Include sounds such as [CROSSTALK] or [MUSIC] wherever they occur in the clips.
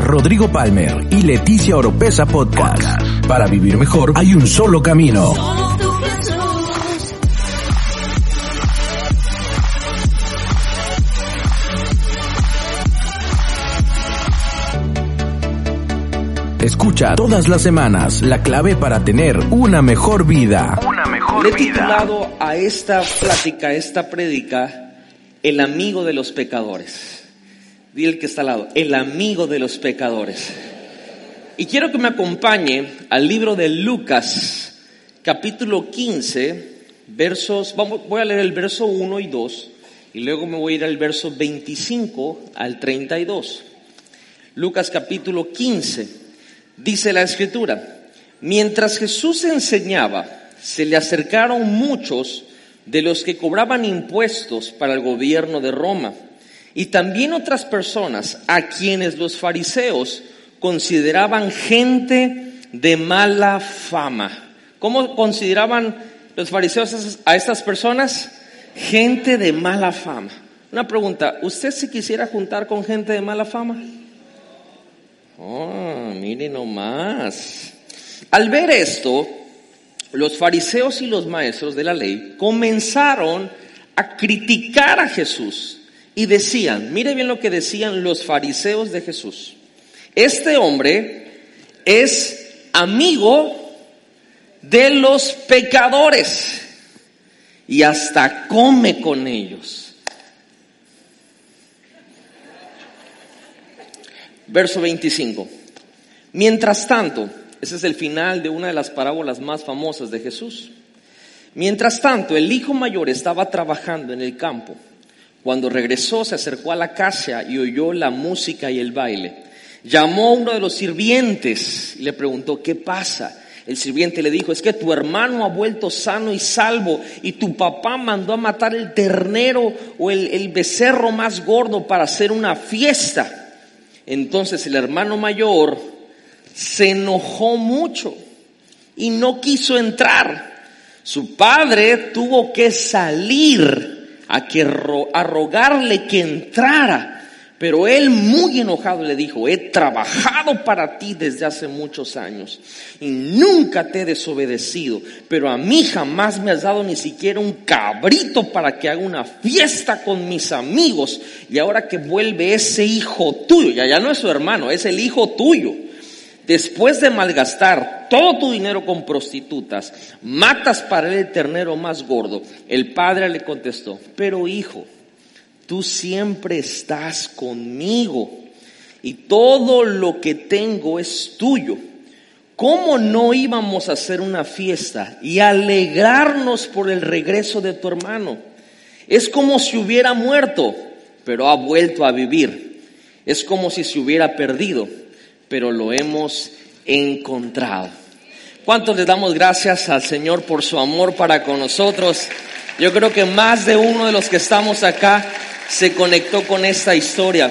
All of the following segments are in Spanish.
Rodrigo Palmer y Leticia Oropesa Podcast. Para vivir mejor hay un solo camino. Escucha todas las semanas la clave para tener una mejor vida. Una mejor Le he vida. titulado a esta plática, a esta prédica, El amigo de los pecadores. Dile el que está al lado, el amigo de los pecadores. Y quiero que me acompañe al libro de Lucas, capítulo 15, versos, voy a leer el verso 1 y 2, y luego me voy a ir al verso 25 al 32. Lucas capítulo 15. Dice la escritura, mientras Jesús enseñaba, se le acercaron muchos de los que cobraban impuestos para el gobierno de Roma y también otras personas a quienes los fariseos consideraban gente de mala fama. ¿Cómo consideraban los fariseos a estas personas? Gente de mala fama. Una pregunta, ¿usted se quisiera juntar con gente de mala fama? Oh, mire nomás. Al ver esto, los fariseos y los maestros de la ley comenzaron a criticar a Jesús y decían, mire bien lo que decían los fariseos de Jesús. Este hombre es amigo de los pecadores y hasta come con ellos. Verso 25. Mientras tanto, ese es el final de una de las parábolas más famosas de Jesús. Mientras tanto, el hijo mayor estaba trabajando en el campo. Cuando regresó, se acercó a la casa y oyó la música y el baile. Llamó a uno de los sirvientes y le preguntó, ¿qué pasa? El sirviente le dijo, es que tu hermano ha vuelto sano y salvo y tu papá mandó a matar el ternero o el, el becerro más gordo para hacer una fiesta. Entonces el hermano mayor se enojó mucho y no quiso entrar. Su padre tuvo que salir a, que ro- a rogarle que entrara. Pero él muy enojado le dijo, he trabajado para ti desde hace muchos años y nunca te he desobedecido, pero a mí jamás me has dado ni siquiera un cabrito para que haga una fiesta con mis amigos. Y ahora que vuelve ese hijo tuyo, ya, ya no es su hermano, es el hijo tuyo. Después de malgastar todo tu dinero con prostitutas, matas para el ternero más gordo. El padre le contestó, pero hijo, tú siempre estás conmigo y todo lo que tengo es tuyo. ¿Cómo no íbamos a hacer una fiesta y alegrarnos por el regreso de tu hermano? Es como si hubiera muerto, pero ha vuelto a vivir. Es como si se hubiera perdido, pero lo hemos encontrado. ¿Cuántos le damos gracias al Señor por su amor para con nosotros? Yo creo que más de uno de los que estamos acá se conectó con esta historia.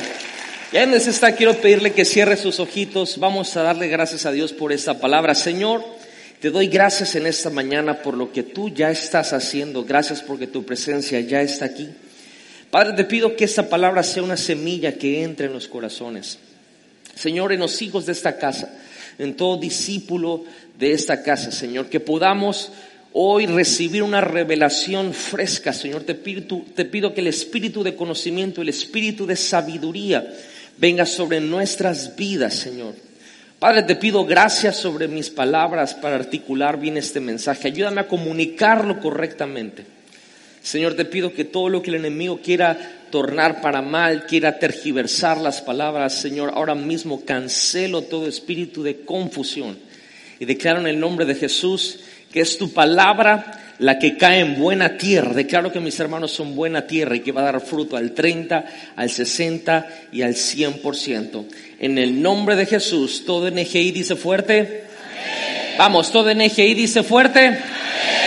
Y ahí donde está, quiero pedirle que cierre sus ojitos. Vamos a darle gracias a Dios por esta palabra. Señor, te doy gracias en esta mañana por lo que tú ya estás haciendo. Gracias porque tu presencia ya está aquí. Padre, te pido que esta palabra sea una semilla que entre en los corazones. Señor, en los hijos de esta casa, en todo discípulo de esta casa, Señor, que podamos hoy recibir una revelación fresca, Señor. Te pido, te pido que el espíritu de conocimiento, el espíritu de sabiduría venga sobre nuestras vidas, Señor. Padre, te pido gracias sobre mis palabras para articular bien este mensaje. Ayúdame a comunicarlo correctamente. Señor, te pido que todo lo que el enemigo quiera tornar para mal, quiera tergiversar las palabras, Señor, ahora mismo cancelo todo espíritu de confusión y declaro en el nombre de Jesús que es tu palabra la que cae en buena tierra. Declaro que mis hermanos son buena tierra y que va a dar fruto al 30, al 60 y al 100%. En el nombre de Jesús, todo NGI dice fuerte. Vamos, todo NGI dice fuerte.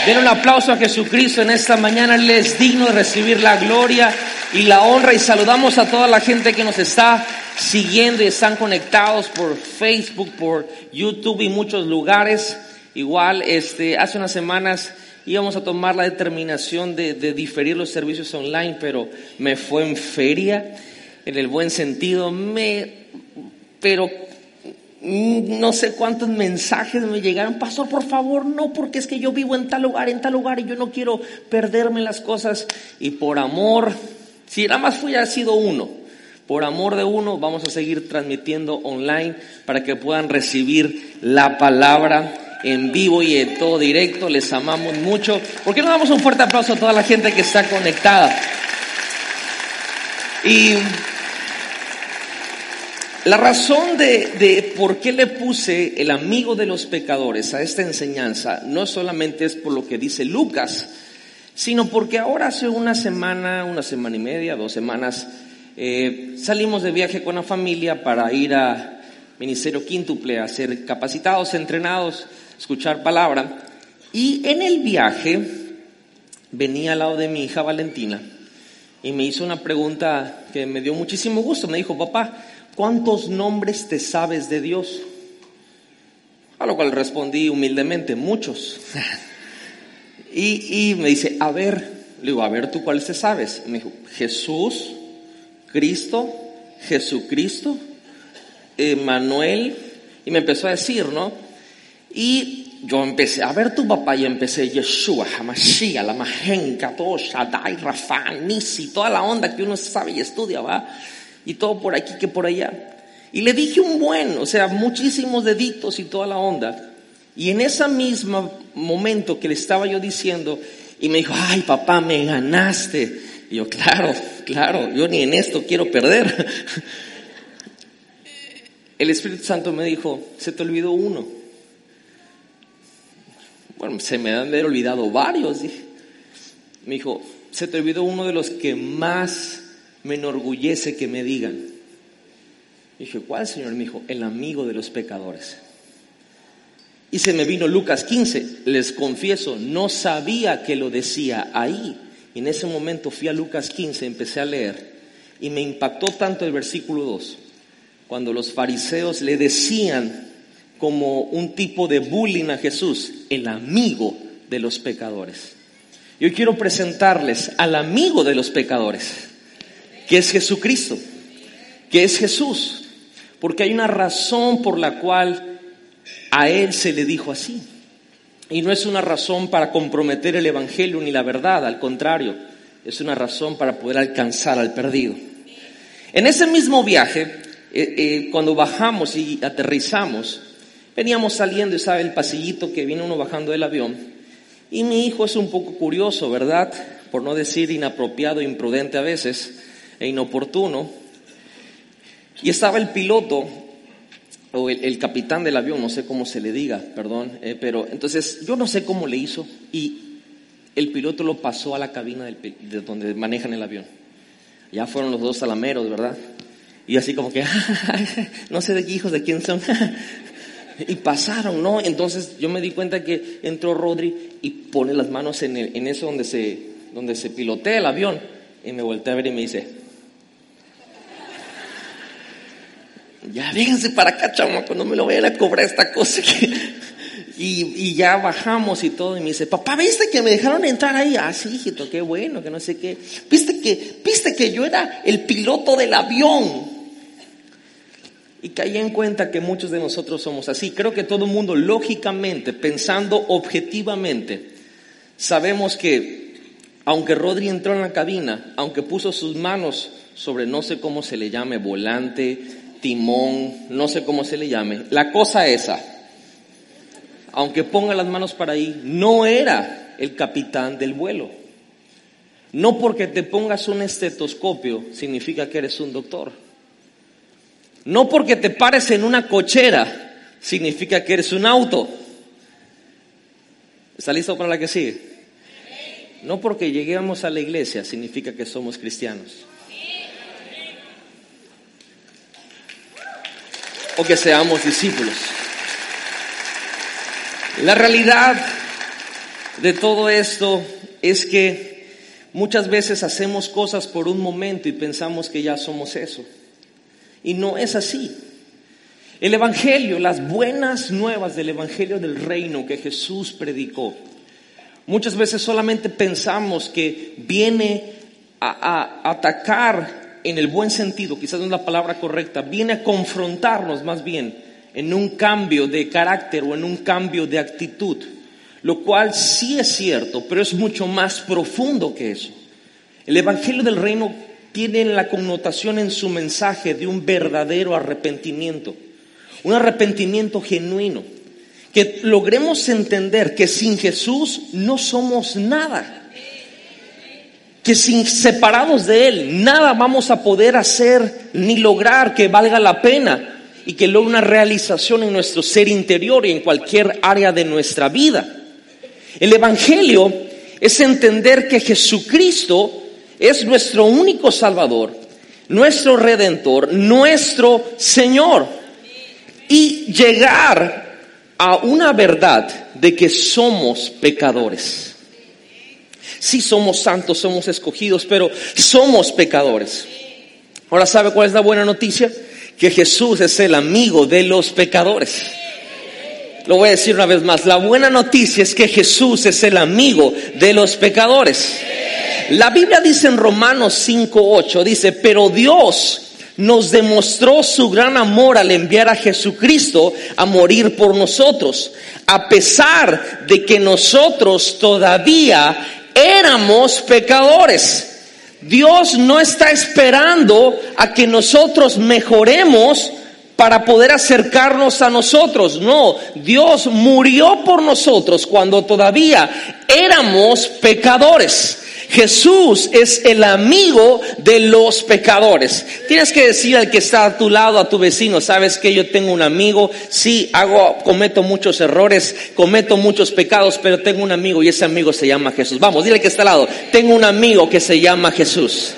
Den un aplauso a Jesucristo en esta mañana. Él es digno de recibir la gloria y la honra. Y saludamos a toda la gente que nos está siguiendo y están conectados por Facebook, por YouTube y muchos lugares. Igual, este, hace unas semanas íbamos a tomar la determinación de, de diferir los servicios online, pero me fue en feria, en el buen sentido. Me pero mm, no sé cuántos mensajes me llegaron, pastor, por favor, no, porque es que yo vivo en tal lugar, en tal lugar, y yo no quiero perderme las cosas. Y por amor, si nada más hubiera sido uno, por amor de uno, vamos a seguir transmitiendo online para que puedan recibir la palabra en vivo y en todo directo. Les amamos mucho. ¿Por qué no damos un fuerte aplauso a toda la gente que está conectada? Y la razón de, por qué le puse el amigo de los pecadores a esta enseñanza no solamente es por lo que dice Lucas, sino porque ahora hace una semana, una semana y media, dos semanas, eh, salimos de viaje con la familia para ir a Ministerio Quíntuple a ser capacitados, entrenados, escuchar palabra. Y en el viaje venía al lado de mi hija Valentina y me hizo una pregunta que me dio muchísimo gusto. Me dijo, papá, ¿cuántos nombres te sabes de Dios? A lo cual respondí humildemente, muchos. [LAUGHS] y, me dice, a ver, le digo, a ver, ¿tú cuáles te sabes? Me dijo, Jesús, Cristo, Jesucristo, Emanuel, y me empezó a decir, ¿no? Y yo empecé a ver tu papá y empecé Yeshua, Hamashiach, la Majenka, todo Shaddai, Rafa, Nisi, toda la onda que uno sabe y estudia, ¿va? Y todo por aquí que por allá. Y le dije un buen, o sea, muchísimos deditos y toda la onda. Y en ese mismo momento que le estaba yo diciendo, y me dijo, ay papá, me ganaste. Y yo, claro, claro, yo ni en esto quiero perder. [LAUGHS] El Espíritu Santo me dijo, se te olvidó uno. Bueno, se me han olvidado varios. Dije. Me dijo, se te olvidó uno de los que más me enorgullece que me digan. Dije, ¿cuál, Señor? Me dijo, el amigo de los pecadores. Y se me vino Lucas 15. Les confieso, no sabía que lo decía ahí. Y en ese momento fui a Lucas 15, empecé a leer. Y me impactó tanto el versículo 2. Cuando los fariseos le decían como un tipo de bullying a Jesús, el amigo de los pecadores. Yo quiero presentarles al amigo de los pecadores, que es Jesucristo, que es Jesús, porque hay una razón por la cual a Él se le dijo así. Y no es una razón para comprometer el Evangelio ni la verdad, al contrario, es una razón para poder alcanzar al perdido. En ese mismo viaje, eh, eh, cuando bajamos y aterrizamos, veníamos saliendo y el pasillito que viene uno bajando del avión. Y mi hijo es un poco curioso, ¿verdad? Por no decir inapropiado, imprudente a veces, e inoportuno. Y estaba el piloto o el, capitán del avión, no sé cómo se le diga, perdón, eh, pero entonces yo no sé cómo le hizo y el piloto lo pasó a la cabina de donde manejan el avión. Ya fueron los dos salameros, ¿verdad? Y así como que, [LAUGHS] no sé de qué hijos, de quién son. [LAUGHS] y pasaron, ¿no? Entonces yo me di cuenta que entró Rodri y pone las manos en, en eso donde se, donde se pilotea el avión. Y me volteé a ver y me dice, ya vénganse para acá, chamaco, no me lo vayan a cobrar esta cosa. y, ya bajamos y todo, y me dice, papá, ¿viste que me dejaron entrar ahí? Ah, sí, hijito, qué bueno, que no sé qué. ¿Viste que, viste que yo era el piloto del avión? Y caí en cuenta que muchos de nosotros somos así. Creo que todo el mundo, lógicamente, pensando objetivamente, sabemos que, aunque Rodri entró en la cabina, aunque puso sus manos sobre no sé cómo se le llame, volante, timón, no sé cómo se le llame. La cosa esa, aunque ponga las manos para ahí, no era el capitán del vuelo. No porque te pongas un estetoscopio significa que eres un doctor. No porque te pares en una cochera significa que eres un auto. ¿Está listo para la que sigue? No porque lleguemos a la iglesia significa que somos cristianos. O que seamos discípulos. La realidad de todo esto es que muchas veces hacemos cosas por un momento y pensamos que ya somos eso. Y no es así. El Evangelio, las buenas nuevas del Evangelio del reino que Jesús predicó, muchas veces solamente pensamos que viene a, a atacar en el buen sentido, quizás no es la palabra correcta, viene a confrontarnos más bien en un cambio de carácter o en un cambio de actitud, lo cual sí es cierto, pero es mucho más profundo que eso. El Evangelio del Reino tiene la connotación en su mensaje de un verdadero arrepentimiento, un arrepentimiento genuino, que logremos entender que sin Jesús no somos nada que sin separados de Él nada vamos a poder hacer ni lograr que valga la pena y que logre una realización en nuestro ser interior y en cualquier área de nuestra vida. El Evangelio es entender que Jesucristo es nuestro único Salvador, nuestro Redentor, nuestro Señor. Y llegar a una verdad de que somos pecadores. Sí somos santos, somos escogidos, pero somos pecadores. Ahora, ¿sabe cuál es la buena noticia? que Jesús es el amigo de los pecadores. Lo voy a decir una vez más. La buena noticia es que Jesús es el amigo de los pecadores. La Biblia dice en Romanos 5.8, dice, pero Dios nos demostró su gran amor al enviar a Jesucristo a morir por nosotros, a pesar de que nosotros todavía éramos pecadores. Dios no está esperando a que nosotros mejoremos para poder acercarnos a nosotros. No, Dios murió por nosotros cuando todavía éramos pecadores. Jesús es el amigo de los pecadores. Tienes que decir al que está a tu lado, a tu vecino, sabes que yo tengo un amigo, sí, hago, cometo muchos errores, cometo muchos pecados, pero tengo un amigo y ese amigo se llama Jesús. Vamos, dile que está al lado, tengo un amigo que se llama Jesús.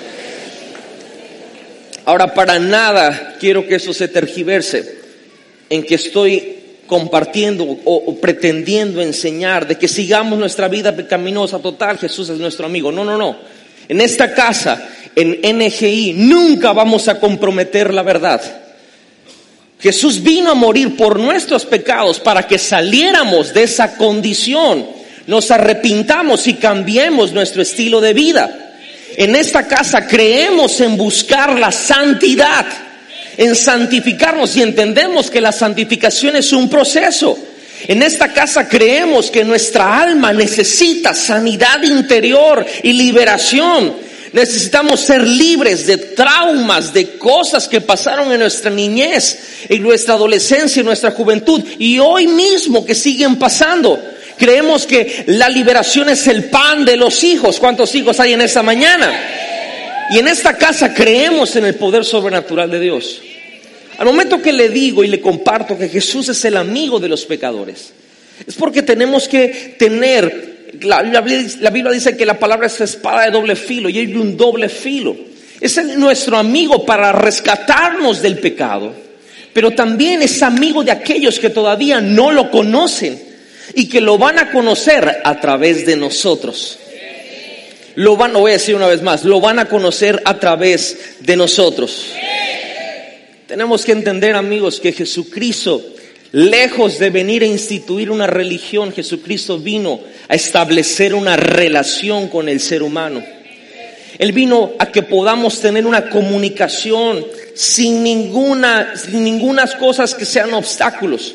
Ahora, para nada quiero que eso se tergiverse en que estoy compartiendo o, pretendiendo enseñar de que sigamos nuestra vida pecaminosa total, Jesús es nuestro amigo. No, no, no. En esta casa, en NGI, nunca vamos a comprometer la verdad. Jesús vino a morir por nuestros pecados para que saliéramos de esa condición, nos arrepintamos y cambiemos nuestro estilo de vida. En esta casa creemos en buscar la santidad en santificarnos y entendemos que la santificación es un proceso. En esta casa creemos que nuestra alma necesita sanidad interior y liberación. Necesitamos ser libres de traumas, de cosas que pasaron en nuestra niñez, en nuestra adolescencia, en nuestra juventud y hoy mismo que siguen pasando. Creemos que la liberación es el pan de los hijos. ¿Cuántos hijos hay en esta mañana? Y en esta casa creemos en el poder sobrenatural de Dios. Al momento que le digo y le comparto que Jesús es el amigo de los pecadores, es porque tenemos que tener, la, Biblia dice que la palabra es espada de doble filo y hay un doble filo. Es nuestro amigo para rescatarnos del pecado, pero también es amigo de aquellos que todavía no lo conocen y que lo van a conocer a través de nosotros. Lo van, a decir una vez más, lo van a conocer a través de nosotros. Tenemos que entender, amigos, que Jesucristo, lejos de venir a instituir una religión, Jesucristo vino a establecer una relación con el ser humano. Él vino a que podamos tener una comunicación sin ninguna, sin ningunas cosas que sean obstáculos.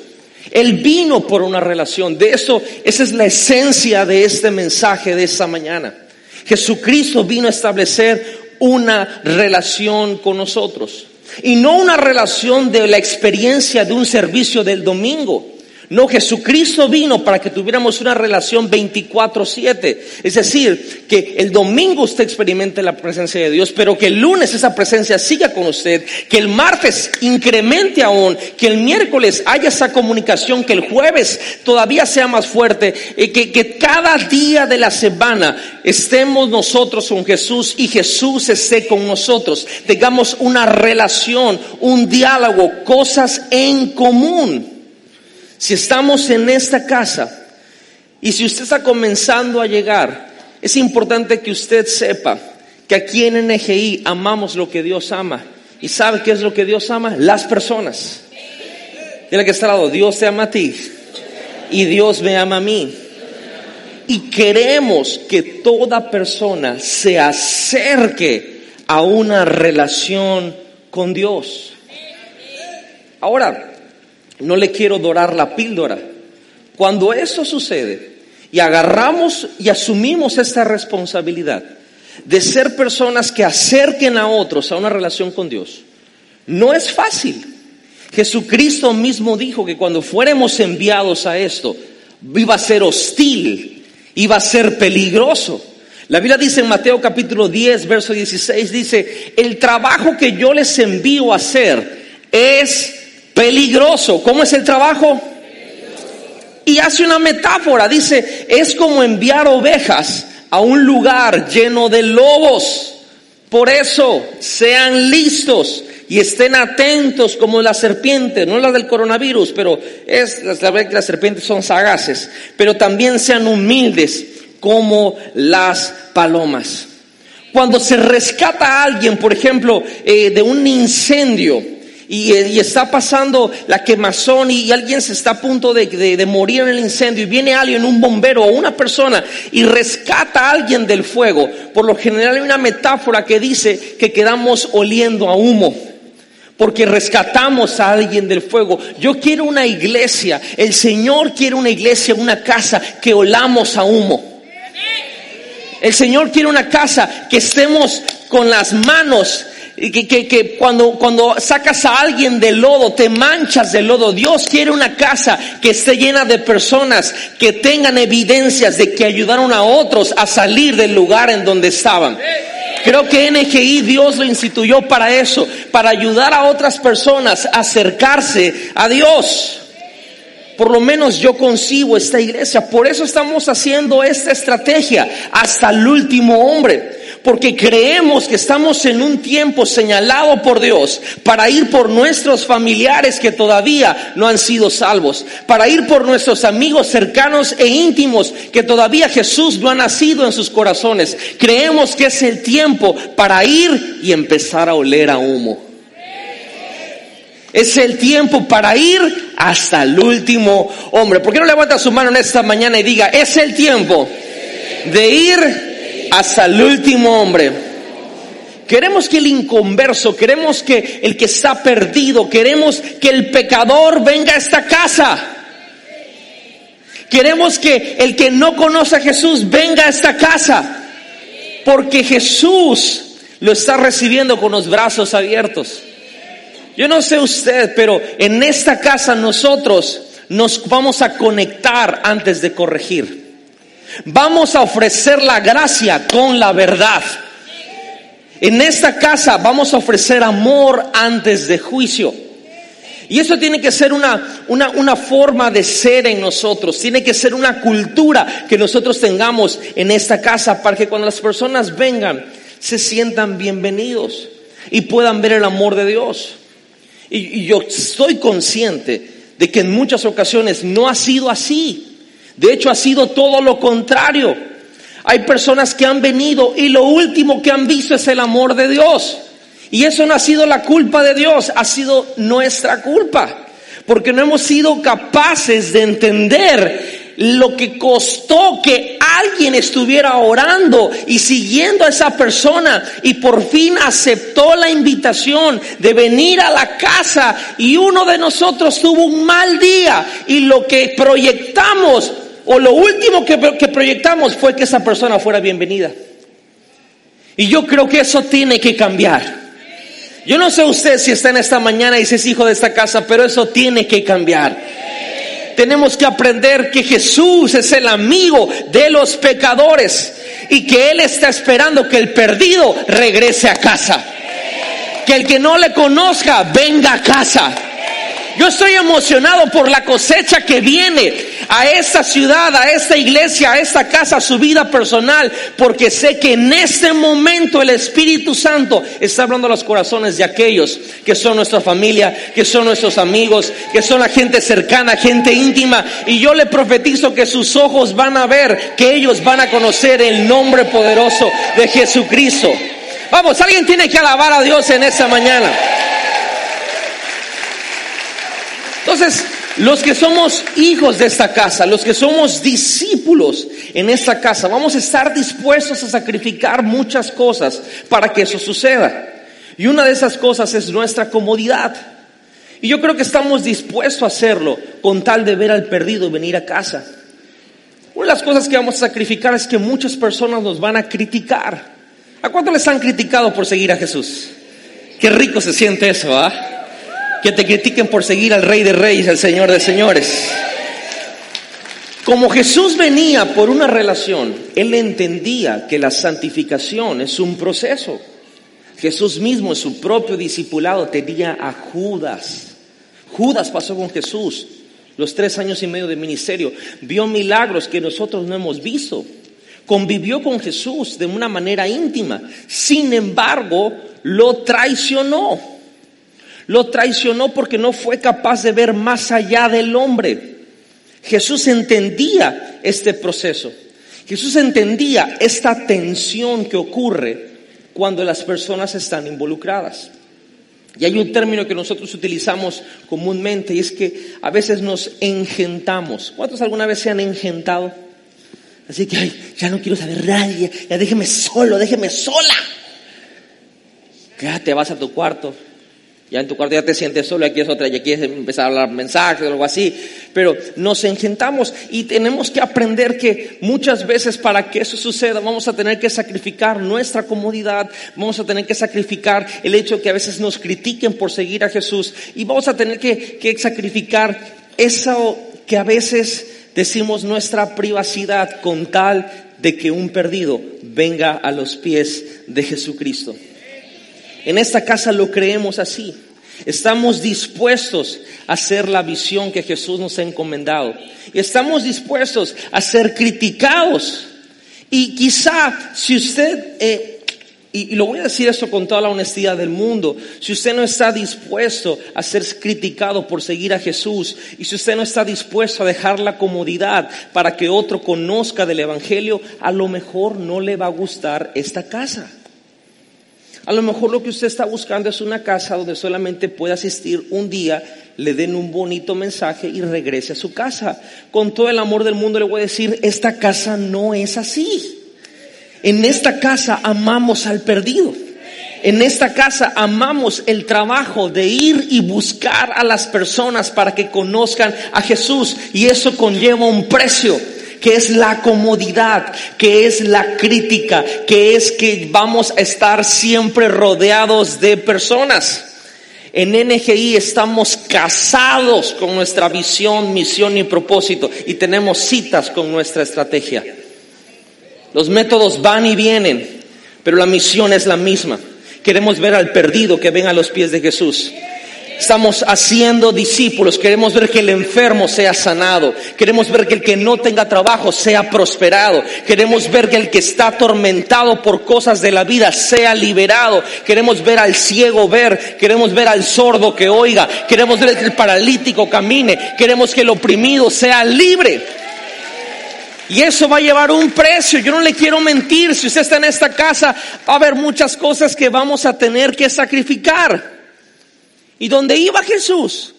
Él vino por una relación. De eso, esa es la esencia de este mensaje de esta mañana. Jesucristo vino a establecer una relación con nosotros. Y no una relación de la experiencia de un servicio del domingo. No, Jesucristo vino para que tuviéramos una relación 24/7. Es decir, que el domingo usted experimente la presencia de Dios, pero que el lunes esa presencia siga con usted, que el martes incremente aún, que el miércoles haya esa comunicación, que el jueves todavía sea más fuerte, y que, que cada día de la semana estemos nosotros con Jesús y Jesús esté con nosotros. Tengamos una relación, un diálogo, cosas en común. Si estamos en esta casa y si usted está comenzando a llegar, es importante que usted sepa que aquí en NGI amamos lo que Dios ama. ¿Y sabe qué es lo que Dios ama? Las personas. Dile que está al lado, Dios te ama a ti y Dios me ama a mí. Y queremos que toda persona se acerque a una relación con Dios. Ahora, no le quiero dorar la píldora. Cuando eso sucede y agarramos y asumimos esta responsabilidad de ser personas que acerquen a otros a una relación con Dios, no es fácil. Jesucristo mismo dijo que cuando fuéramos enviados a esto, iba a ser hostil, iba a ser peligroso. La Biblia dice en Mateo capítulo 10, verso 16, dice, el trabajo que yo les envío a hacer es peligroso. ¿Cómo es el trabajo? Y hace una metáfora, dice, es como enviar ovejas a un lugar lleno de lobos. Por eso, sean listos y estén atentos como la serpiente, no la del coronavirus, pero es la que las serpientes son sagaces, pero también sean humildes como las palomas. Cuando se rescata a alguien, por ejemplo, eh, de un incendio, y, está pasando la quemazón y, alguien se está a punto de, de, morir en el incendio y viene alguien, un bombero o una persona y rescata a alguien del fuego. Por lo general hay una metáfora que dice que quedamos oliendo a humo porque rescatamos a alguien del fuego. Yo quiero una iglesia, el Señor quiere una iglesia, una casa que olamos a humo. El Señor quiere una casa que estemos con las manos y que, que, que, cuando, cuando sacas a alguien del lodo, te manchas del lodo. Dios quiere una casa que esté llena de personas que tengan evidencias de que ayudaron a otros a salir del lugar en donde estaban. Creo que NGI Dios lo instituyó para eso, para ayudar a otras personas a acercarse a Dios. Por lo menos yo concibo esta iglesia. Por eso estamos haciendo esta estrategia hasta el último hombre porque creemos que estamos en un tiempo señalado por Dios para ir por nuestros familiares que todavía no han sido salvos, para ir por nuestros amigos cercanos e íntimos que todavía Jesús no ha nacido en sus corazones. Creemos que es el tiempo para ir y empezar a oler a humo. Es el tiempo para ir hasta el último hombre. ¿Por qué no levanta su mano en esta mañana y diga, es el tiempo de ir hasta el último hombre. Queremos que el inconverso, queremos que el que está perdido, queremos que el pecador venga a esta casa. Queremos que el que no conoce a Jesús venga a esta casa. Porque Jesús lo está recibiendo con los brazos abiertos. Yo no sé usted, pero en esta casa nosotros nos vamos a conectar antes de corregir. Vamos a ofrecer la gracia con la verdad. En esta casa vamos a ofrecer amor antes de juicio. Y eso tiene que ser una, una, una, forma de ser en nosotros, tiene que ser una cultura que nosotros tengamos en esta casa para que cuando las personas vengan se sientan bienvenidos y puedan ver el amor de Dios. Y, y yo estoy consciente de que en muchas ocasiones no ha sido así. De hecho, ha sido todo lo contrario. Hay personas que han venido y lo último que han visto es el amor de Dios. Y eso no ha sido la culpa de Dios, ha sido nuestra culpa. Porque no hemos sido capaces de entender lo que costó que alguien estuviera orando y siguiendo a esa persona y por fin aceptó la invitación de venir a la casa y uno de nosotros tuvo un mal día y lo que proyectamos o lo último que, proyectamos fue que esa persona fuera bienvenida. Y yo creo que eso tiene que cambiar. Yo no sé usted si está en esta mañana y si es hijo de esta casa, pero eso tiene que cambiar. Tenemos que aprender que Jesús es el amigo de los pecadores y que Él está esperando que el perdido regrese a casa. Que el que no le conozca venga a casa. Yo estoy emocionado por la cosecha que viene a esta ciudad, a esta iglesia, a esta casa, a su vida personal, porque sé que en este momento el Espíritu Santo está hablando a los corazones de aquellos que son nuestra familia, que son nuestros amigos, que son la gente cercana, gente íntima. Y yo le profetizo que sus ojos van a ver, que ellos van a conocer el nombre poderoso de Jesucristo. Vamos, alguien tiene que alabar a Dios en esta mañana. Entonces, los que somos hijos de esta casa, los que somos discípulos, en esta casa. Vamos a estar dispuestos a sacrificar muchas cosas para que eso suceda. Y una de esas cosas es nuestra comodidad. Y yo creo que estamos dispuestos a hacerlo con tal de ver al perdido venir a casa. Una de las cosas que vamos a sacrificar es que muchas personas nos van a criticar. ¿A cuánto les han criticado por seguir a Jesús? Qué rico se siente eso, ¿ah? Que te critiquen por seguir al Rey de Reyes, al Señor de Señores. Como Jesús venía por una relación, Él entendía que la santificación es un proceso. Jesús mismo su propio discipulado tenía a Judas. Judas pasó con Jesús los tres años y medio de ministerio, vio milagros que nosotros no hemos visto, convivió con Jesús de una manera íntima, sin embargo, lo traicionó. Lo traicionó porque no fue capaz de ver más allá del hombre. Jesús entendía este proceso. Jesús entendía esta tensión que ocurre cuando las personas están involucradas. Y hay un término que nosotros utilizamos comúnmente y es que a veces nos engentamos. ¿Cuántos alguna vez se han engentado? Así que, ay, ya no quiero saber nadie, ya déjeme solo, déjeme sola. Ya te vas a tu cuarto, ya en tu cuarto ya te sientes solo, aquí es otra, y quieres empezar a hablar mensajes o algo así. Pero nos engentamos y tenemos que aprender que muchas veces para que eso suceda vamos a tener que sacrificar nuestra comodidad, vamos a tener que sacrificar el hecho de que a veces nos critiquen por seguir a Jesús y vamos a tener que sacrificar eso que a veces decimos nuestra privacidad con tal de que un perdido venga a los pies de Jesucristo. En esta casa lo creemos así. Estamos dispuestos a hacer la visión que Jesús nos ha encomendado. Y estamos dispuestos a ser criticados. Y quizá si usted, eh, y, lo voy a decir esto con toda la honestidad del mundo, si usted no está dispuesto a ser criticado por seguir a Jesús, y si usted no está dispuesto a dejar la comodidad para que otro conozca del Evangelio, a lo mejor no le va a gustar esta casa. A lo mejor lo que usted está buscando es una casa donde solamente pueda asistir un día, le den un bonito mensaje y regrese a su casa. Con todo el amor del mundo le voy a decir, esta casa no es así. En esta casa amamos al perdido. En esta casa amamos el trabajo de ir y buscar a las personas para que conozcan a Jesús y eso conlleva un precio que es la comodidad, que es la crítica, que es que vamos a estar siempre rodeados de personas. En NGI estamos casados con nuestra visión, misión y propósito y tenemos citas con nuestra estrategia. Los métodos van y vienen, pero la misión es la misma. Queremos ver al perdido que ven a los pies de Jesús. Estamos haciendo discípulos. Queremos ver que el enfermo sea sanado. Queremos ver que el que no tenga trabajo sea prosperado. Queremos ver que el que está atormentado por cosas de la vida sea liberado. Queremos ver al ciego ver. Queremos ver al sordo que oiga. Queremos ver que el paralítico camine. Queremos que el oprimido sea libre. Y eso va a llevar un precio. Yo no le quiero mentir. Si usted está en esta casa, va a haber muchas cosas que vamos a tener que sacrificar. Y donde iba Jesús,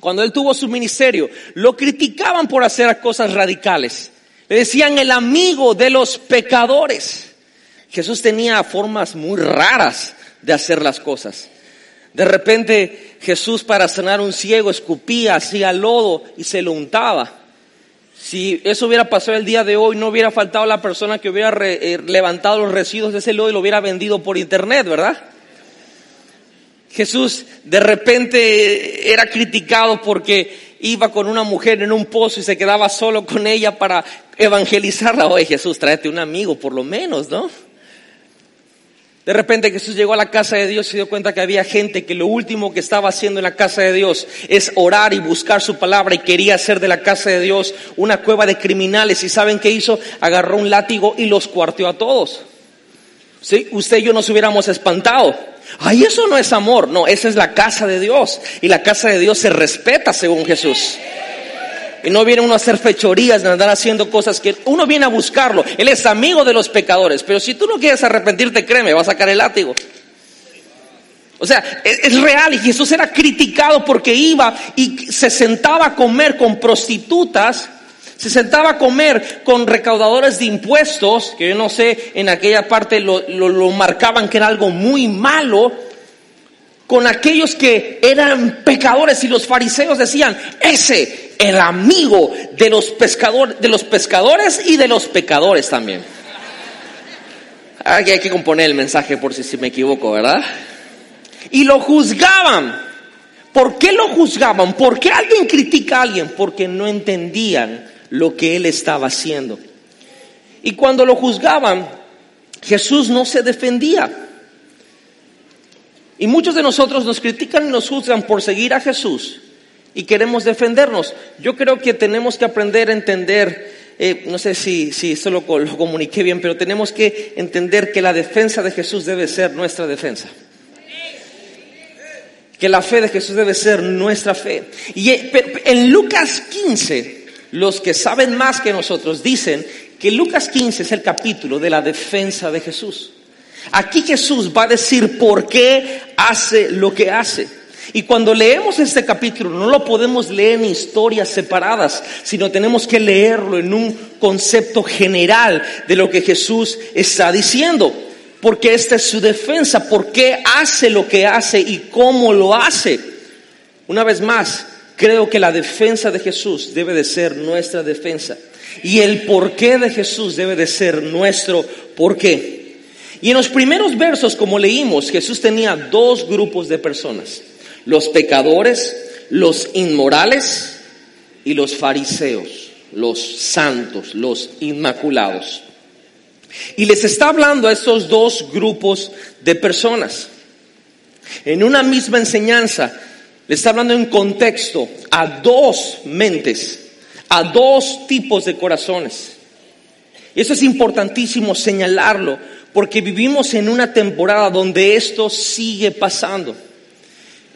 cuando él tuvo su ministerio, lo criticaban por hacer cosas radicales. Le decían el amigo de los pecadores. Jesús tenía formas muy raras de hacer las cosas. De repente Jesús para sanar un ciego escupía, hacía lodo y se lo untaba. Si eso hubiera pasado el día de hoy, no hubiera faltado la persona que hubiera eh, levantado los residuos de ese lodo y lo hubiera vendido por internet, ¿verdad? Jesús de repente era criticado porque iba con una mujer en un pozo y se quedaba solo con ella para evangelizarla. Oye Jesús, tráete un amigo por lo menos, ¿no? De repente Jesús llegó a la casa de Dios y se dio cuenta que había gente que lo último que estaba haciendo en la casa de Dios es orar y buscar su palabra y quería hacer de la casa de Dios una cueva de criminales. ¿Y saben qué hizo? Agarró un látigo y los cuarteó a todos. ¿Sí? Usted y yo nos hubiéramos espantado. Ay, eso no es amor. No, esa es la casa de Dios. Y la casa de Dios se respeta según Jesús. Y no viene uno a hacer fechorías, de andar haciendo cosas que uno viene a buscarlo. Él es amigo de los pecadores. Pero si tú no quieres arrepentirte, créeme, va a sacar el látigo. O sea, es, real. Y Jesús era criticado porque iba y se sentaba a comer con prostitutas Se sentaba a comer con recaudadores de impuestos, que yo no sé, en aquella parte lo, lo marcaban que era algo muy malo, con aquellos que eran pecadores y los fariseos decían, ese, el amigo de los pescadores, de los pescadores y de los pecadores también. Aquí hay que componer el mensaje por si, si me equivoco, ¿verdad? Y lo juzgaban. ¿Por qué lo juzgaban? ¿Por qué alguien critica a alguien? Porque no entendían lo que él estaba haciendo. Y cuando lo juzgaban, Jesús no se defendía. Y muchos de nosotros nos critican y nos juzgan por seguir a Jesús y queremos defendernos. Yo creo que tenemos que aprender a entender, eh, no sé si, si esto lo, lo comuniqué bien, pero tenemos que entender que la defensa de Jesús debe ser nuestra defensa que la fe de Jesús debe ser nuestra fe. Y eh, en Lucas 15, los que saben más que nosotros dicen que Lucas 15 es el capítulo de la defensa de Jesús. Aquí Jesús va a decir por qué hace lo que hace. Y cuando leemos este capítulo no lo podemos leer en historias separadas, sino tenemos que leerlo en un concepto general de lo que Jesús está diciendo. Porque esta es su defensa, por qué hace lo que hace y cómo lo hace. Una vez más, creo que la defensa de Jesús debe de ser nuestra defensa. Y el porqué de Jesús debe de ser nuestro porqué. Y en los primeros versos, como leímos, Jesús tenía dos grupos de personas, los pecadores, los inmorales y los fariseos, los santos, los inmaculados. Y les está hablando a estos dos grupos de personas. En una misma enseñanza, le está hablando en contexto a dos mentes, a dos tipos de corazones. Eso es importantísimo señalarlo, porque vivimos en una temporada donde esto sigue pasando.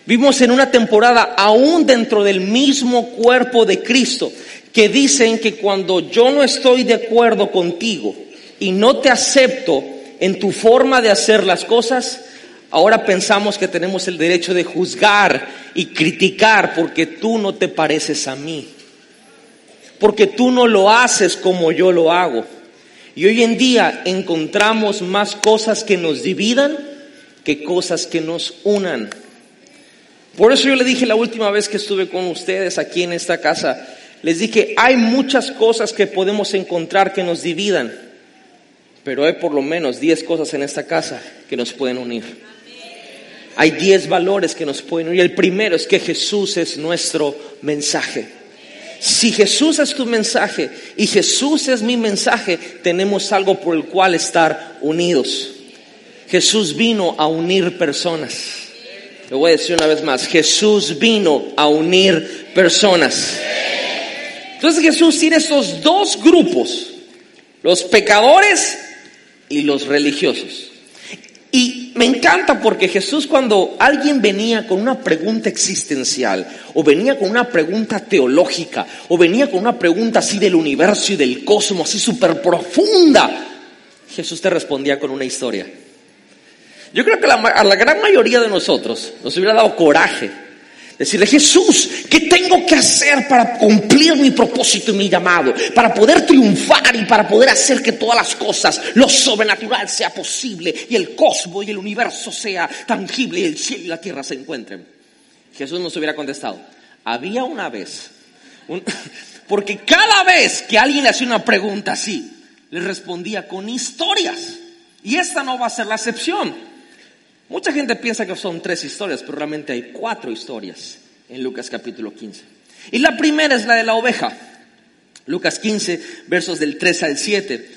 Vivimos en una temporada aún dentro del mismo cuerpo de Cristo, que dicen que cuando yo no estoy de acuerdo contigo y no te acepto en tu forma de hacer las cosas, ahora pensamos que tenemos el derecho de juzgar y criticar porque tú no te pareces a mí, porque tú no lo haces como yo lo hago. Y hoy en día encontramos más cosas que nos dividan que cosas que nos unan. Por eso yo le dije la última vez que estuve con ustedes aquí en esta casa, les dije, hay muchas cosas que podemos encontrar que nos dividan, pero hay por lo menos 10 cosas en esta casa que nos pueden unir. Hay 10 valores que nos pueden unir. El primero es que Jesús es nuestro mensaje. Si Jesús es tu mensaje y Jesús es mi mensaje, tenemos algo por el cual estar unidos. Jesús vino a unir personas. Lo voy a decir una vez más, Jesús vino a unir personas. Entonces Jesús tiene estos dos grupos, los pecadores y los religiosos. Y me encanta porque Jesús cuando alguien venía con una pregunta existencial, o venía con una pregunta teológica, o venía con una pregunta así del universo y del cosmos, así súper profunda, Jesús te respondía con una historia. Yo creo que a la gran mayoría de nosotros nos hubiera dado coraje Decirle, Jesús, ¿qué tengo que hacer para cumplir mi propósito y mi llamado? Para poder triunfar y para poder hacer que todas las cosas, lo sobrenatural sea posible y el cosmos y el universo sea tangible y el cielo y la tierra se encuentren. Jesús nos hubiera contestado, había una vez, [LAUGHS] porque cada vez que alguien le hacía una pregunta así, le respondía con historias. Y esta no va a ser la excepción. Mucha gente piensa que son tres historias, pero realmente hay cuatro historias en Lucas capítulo 15. Y la primera es la de la oveja. Lucas 15, versos del 3 al 7.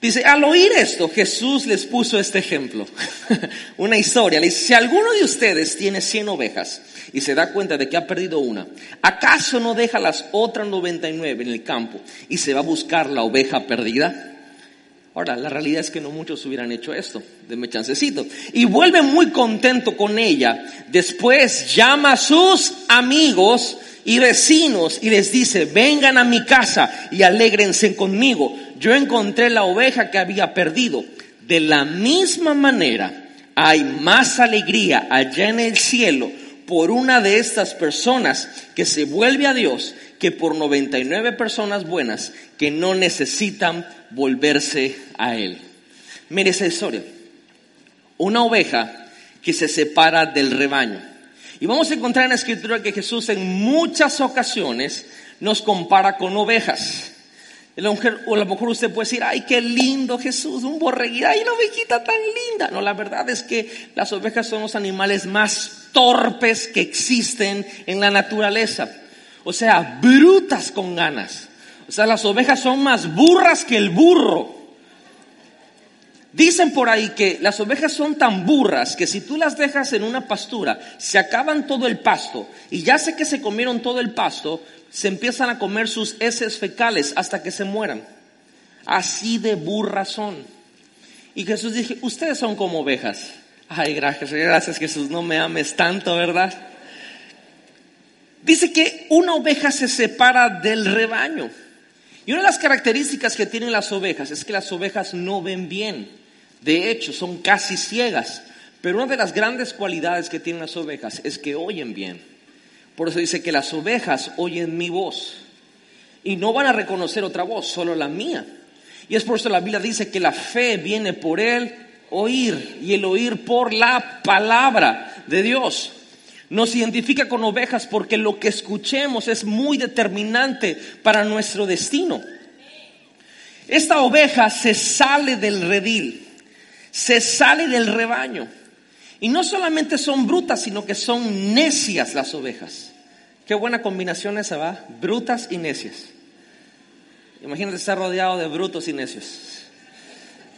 Dice, al oír esto, Jesús les puso este ejemplo, [LAUGHS] una historia. Le dice, si alguno de ustedes tiene 100 ovejas y se da cuenta de que ha perdido una, ¿acaso no deja las otras 99 en el campo y se va a buscar la oveja perdida? Ahora, la realidad es que no muchos hubieran hecho esto, denme chancecito. Y vuelve muy contento con ella. Después llama a sus amigos y vecinos y les dice, vengan a mi casa y alégrense conmigo. Yo encontré la oveja que había perdido. De la misma manera, hay más alegría allá en el cielo por una de estas personas que se vuelve a Dios que por 99 personas buenas que no necesitan volverse a Él. Mire esa historia. Una oveja que se separa del rebaño. Y vamos a encontrar en la escritura que Jesús en muchas ocasiones nos compara con ovejas. O a lo mejor usted puede decir, ay, qué lindo Jesús, un borreguito, ay, la ovejita tan linda. No, la verdad es que las ovejas son los animales más torpes que existen en la naturaleza. O sea, brutas con ganas. O sea, las ovejas son más burras que el burro. Dicen por ahí que las ovejas son tan burras que si tú las dejas en una pastura, se acaban todo el pasto y ya sé que se comieron todo el pasto, se empiezan a comer sus heces fecales hasta que se mueran. Así de burras son. Y Jesús dije, ustedes son como ovejas. Ay, gracias, gracias Jesús, no me ames tanto, ¿verdad? Dice que una oveja se separa del rebaño. Y una de las características que tienen las ovejas es que las ovejas no ven bien. De hecho, son casi ciegas. Pero una de las grandes cualidades que tienen las ovejas es que oyen bien. Por eso dice que las ovejas oyen mi voz. Y no van a reconocer otra voz, solo la mía. Y es por eso la Biblia dice que la fe viene por el oír y el oír por la palabra de Dios. Nos identifica con ovejas porque lo que escuchemos es muy determinante para nuestro destino. Esta oveja se sale del redil, se sale del rebaño. Y no solamente son brutas, sino que son necias las ovejas. Qué buena combinación esa va, brutas y necias. Imagínate estar rodeado de brutos y necios.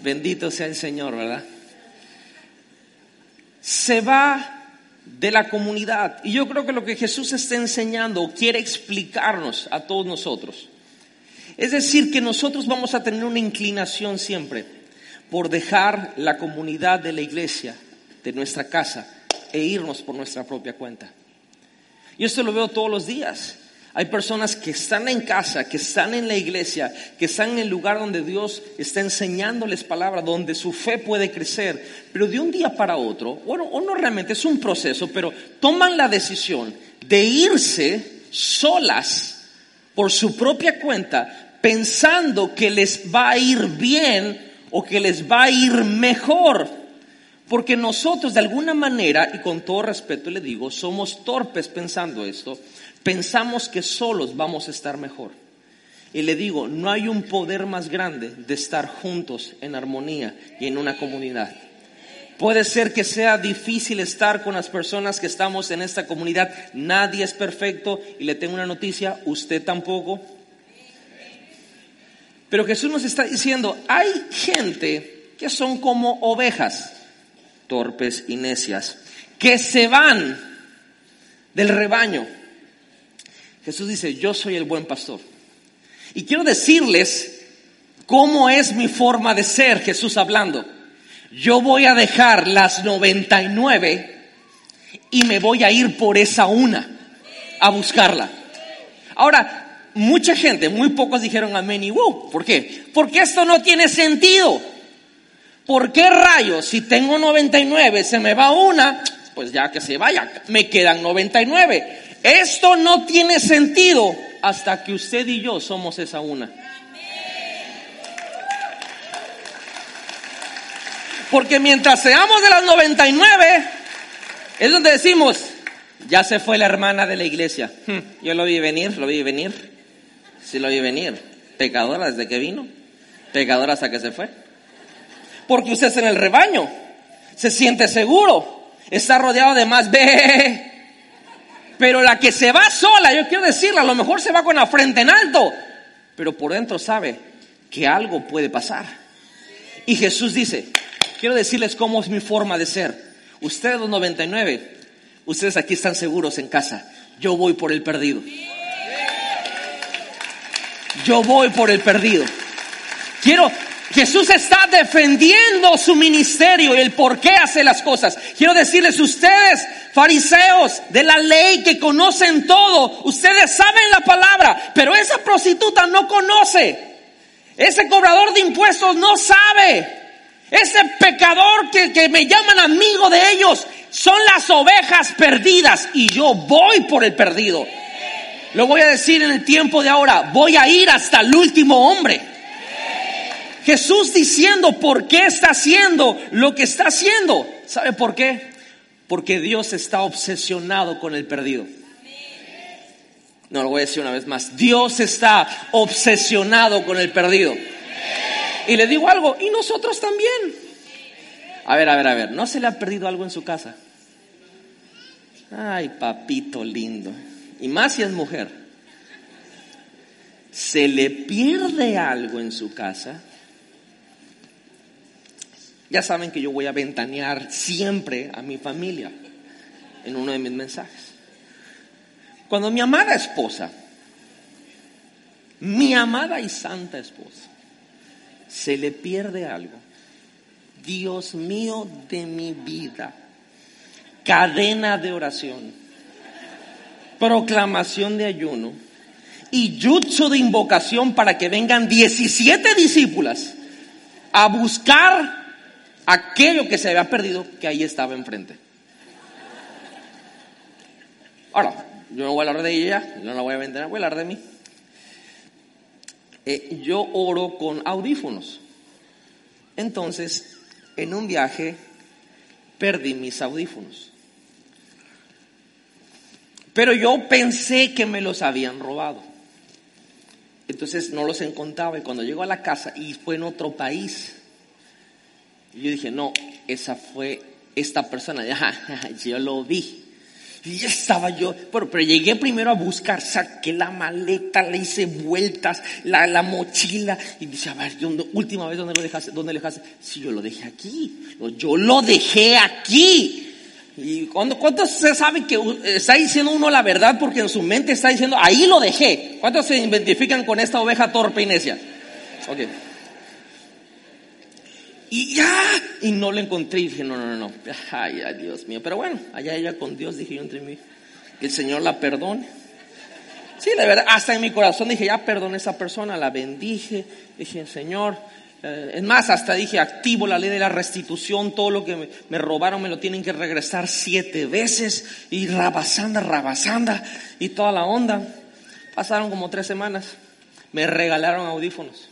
Bendito sea el Señor, ¿verdad? Se va de la comunidad. Y yo creo que lo que Jesús está enseñando quiere explicarnos a todos nosotros. Es decir, que nosotros vamos a tener una inclinación siempre por dejar la comunidad de la iglesia, de nuestra casa, e irnos por nuestra propia cuenta. Y esto lo veo todos los días. Hay personas que están en casa, que están en la iglesia, que están en el lugar donde Dios está enseñándoles palabra, donde su fe puede crecer, pero de un día para otro, bueno, o no realmente es un proceso, pero toman la decisión de irse solas por su propia cuenta, pensando que les va a ir bien o que les va a ir mejor. Porque nosotros de alguna manera, y con todo respeto le digo, somos torpes pensando esto, pensamos que solos vamos a estar mejor. Y le digo, no hay un poder más grande de estar juntos en armonía y en una comunidad. Puede ser que sea difícil estar con las personas que estamos en esta comunidad. Nadie es perfecto y le tengo una noticia, usted tampoco. Pero Jesús nos está diciendo, hay gente que son como ovejas, torpes y necias, que se van del rebaño Jesús dice, yo soy el buen pastor. Y quiero decirles cómo es mi forma de ser, Jesús hablando. Yo voy a dejar las 99 y me voy a ir por esa una a buscarla. Ahora, mucha gente, muy pocos dijeron amén y wow. ¿Por qué? Porque esto no tiene sentido. ¿Por qué rayos si tengo 99 se me va una? Pues ya que se vaya, me quedan 99. Esto no tiene sentido hasta que usted y yo somos esa una. Porque mientras seamos de las 99, es donde decimos, ya se fue la hermana de la iglesia. Hmm, yo lo vi venir, lo vi venir. Sí lo vi venir. Pecadora desde que vino. Pecadora hasta que se fue. Porque usted es en el rebaño. Se siente seguro. Está rodeado de más. Pero la que se va sola, yo quiero decirle, a lo mejor se va con la frente en alto, pero por dentro sabe que algo puede pasar. Y Jesús dice, quiero decirles cómo es mi forma de ser. Ustedes los 99, ustedes aquí están seguros en casa. Yo voy por el perdido. Yo voy por el perdido. Quiero, Jesús está defendiendo su ministerio y el por qué hace las cosas. Quiero decirles, ustedes fariseos de la ley que conocen todo, ustedes saben la palabra, pero esa prostituta no conoce. Ese cobrador de impuestos no sabe. Ese pecador que, que me llaman amigo de ellos, son las ovejas perdidas y yo voy por el perdido. Lo voy a decir en el tiempo de ahora, voy a ir hasta el último hombre. Jesús diciendo por qué está haciendo lo que está haciendo. ¿Sabe por qué? Porque Dios está obsesionado con el perdido. No lo voy a decir una vez más. Dios está obsesionado con el perdido. Y le digo algo, y nosotros también. A ver, a ver, a ver, ¿no se le ha perdido algo en su casa? Ay, papito lindo. Y más si es mujer. Se le pierde algo en su casa. Ya saben que yo voy a ventanear siempre a mi familia en uno de mis mensajes. Cuando mi amada esposa, mi amada y santa esposa, se le pierde algo, Dios mío de mi vida, cadena de oración, proclamación de ayuno y jutsu de invocación para que vengan 17 discípulas a buscar aquello que se había perdido que ahí estaba enfrente. Ahora, yo no voy a hablar de ella, no la voy a vender, voy a hablar de mí. Eh, yo oro con audífonos. Entonces, en un viaje, perdí mis audífonos. Pero yo pensé que me los habían robado. Entonces no los encontraba y cuando llego a la casa y fue en otro país, yo dije, no, esa fue esta persona, ya, yo lo vi. Y ya estaba yo, pero, pero llegué primero a buscar, saqué la maleta, le hice vueltas, la, la mochila, y dice, a ver, última vez, ¿dónde lo dejaste? ¿Dónde lo dejaste? Si yo lo dejé aquí, yo lo dejé aquí. Y cuando, ¿cuántos se saben que está diciendo uno la verdad porque en su mente está diciendo, ahí lo dejé? ¿Cuántos se identifican con esta oveja torpe y necia? Okay. Y ya, y no lo encontré. Y dije, no, no, no, ay, ay, Dios mío. Pero bueno, allá ella con Dios, dije yo entre mí, que el Señor la perdone. Sí, la verdad, hasta en mi corazón dije, ya perdone a esa persona, la bendije. Dije, Señor, eh, es más, hasta dije, activo la ley de la restitución, todo lo que me, me, robaron me lo tienen que regresar siete veces, y rabasanda, rabasanda, y toda la onda. Pasaron como tres semanas, me regalaron audífonos.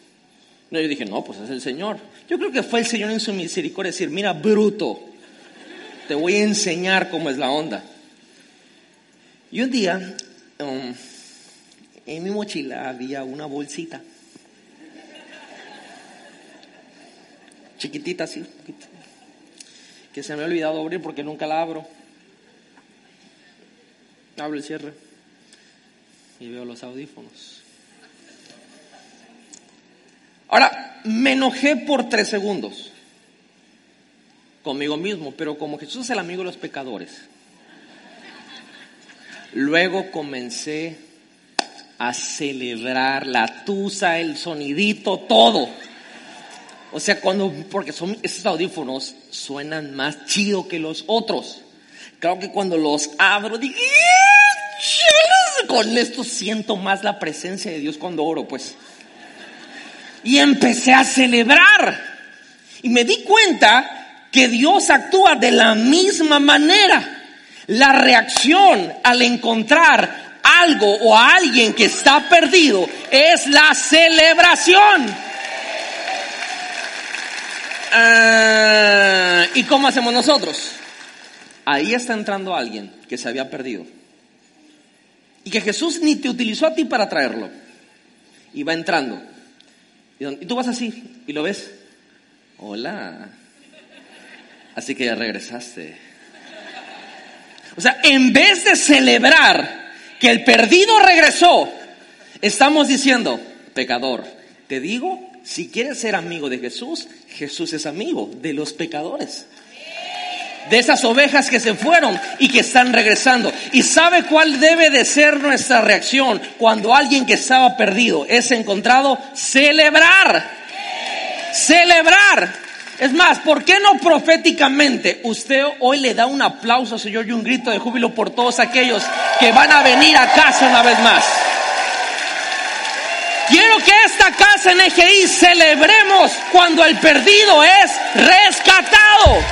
No, yo dije, no, pues es el Señor. Yo creo que fue el Señor en su misericordia decir, mira, bruto, te voy a enseñar cómo es la onda. Y un día, um, en mi mochila había una bolsita. Chiquitita así, que se me ha olvidado abrir porque nunca la abro. Abro el cierre y veo los audífonos. Ahora, me enojé por tres segundos conmigo mismo, pero como Jesús es el amigo de los pecadores, luego comencé a celebrar la tusa, el sonidito, todo. O sea, cuando, porque son, esos audífonos suenan más chido que los otros. Claro que cuando los abro, digo, con esto siento más la presencia de Dios cuando oro, pues y empecé a celebrar. Y me di cuenta que Dios actúa de la misma manera. La reacción al encontrar algo o a alguien que está perdido es la celebración. Ah, ¿Y cómo hacemos nosotros? Ahí está entrando alguien que se había perdido. Y que Jesús ni te utilizó a ti para traerlo. Y va entrando. Y tú vas así y lo ves. Hola. Así que ya regresaste. O sea, en vez de celebrar que el perdido regresó, estamos diciendo, pecador, te digo, si quieres ser amigo de Jesús, Jesús es amigo de los pecadores de esas ovejas que se fueron y que están regresando. ¿Y sabe cuál debe de ser nuestra reacción cuando alguien que estaba perdido es encontrado? Celebrar. Celebrar. Es más, ¿por qué no proféticamente usted hoy le da un aplauso, Señor, y un grito de júbilo por todos aquellos que van a venir a casa una vez más? Quiero que esta casa en EGI celebremos cuando el perdido es rescatado.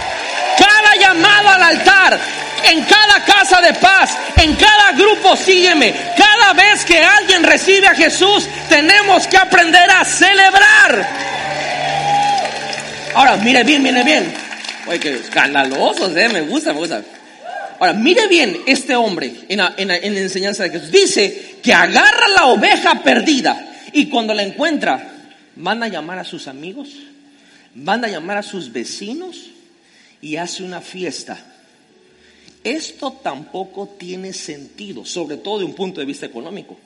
Cada llamado al altar. En cada casa de paz, en cada grupo sígueme. Cada vez que alguien recibe a Jesús, tenemos que aprender a celebrar. Ahora, mire bien, mire bien. Oye, que escandalosos, eh, me gusta, me gusta. Ahora, mire bien este hombre en la, en enseñanza de Jesús. Dice que agarra la oveja perdida y cuando la encuentra, manda a llamar a sus amigos, manda a llamar a sus vecinos y hace una fiesta. Esto tampoco tiene sentido, sobre todo de un punto de vista económico.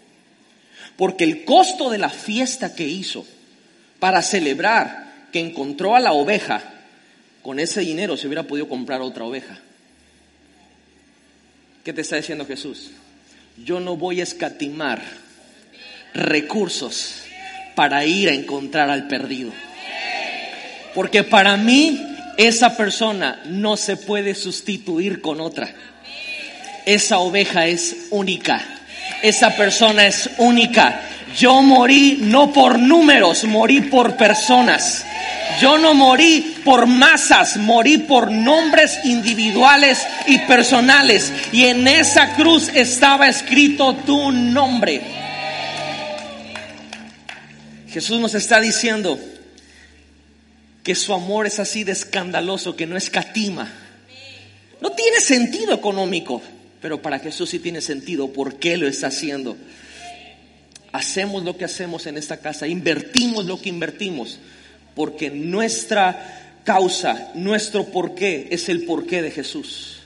Porque el costo de la fiesta que hizo para celebrar que encontró a la oveja, con ese dinero se hubiera podido comprar otra oveja. ¿Qué te está diciendo Jesús? Yo no voy a escatimar recursos para ir a encontrar al perdido. Porque para mí esa persona no se puede sustituir con otra. Esa oveja es única. Esa persona es única. Yo morí no por números, morí por personas. Yo no morí por masas, morí por nombres individuales y personales. Y en esa cruz estaba escrito tu nombre. Jesús nos está diciendo que su amor es así de escandaloso que no escatima. No tiene sentido económico, pero para Jesús sí tiene sentido. ¿Por qué lo está haciendo? Hacemos lo que hacemos en esta casa, invertimos lo que invertimos, porque nuestra causa, nuestro porqué es el porqué de Jesús.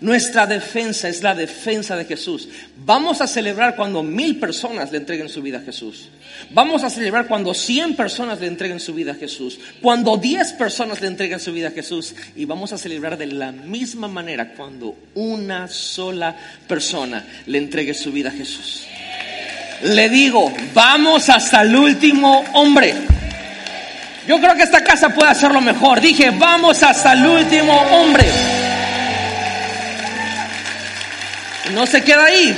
Nuestra defensa es la defensa de Jesús. Vamos a celebrar cuando mil personas le entreguen su vida a Jesús. Vamos a celebrar cuando cien personas le entreguen su vida a Jesús. Cuando diez personas le entreguen su vida a Jesús. Y vamos a celebrar de la misma manera cuando una sola persona le entregue su vida a Jesús. Le digo, vamos hasta el último hombre. Yo creo que esta casa puede hacerlo mejor. Dije, vamos hasta el último hombre. No se queda ahí.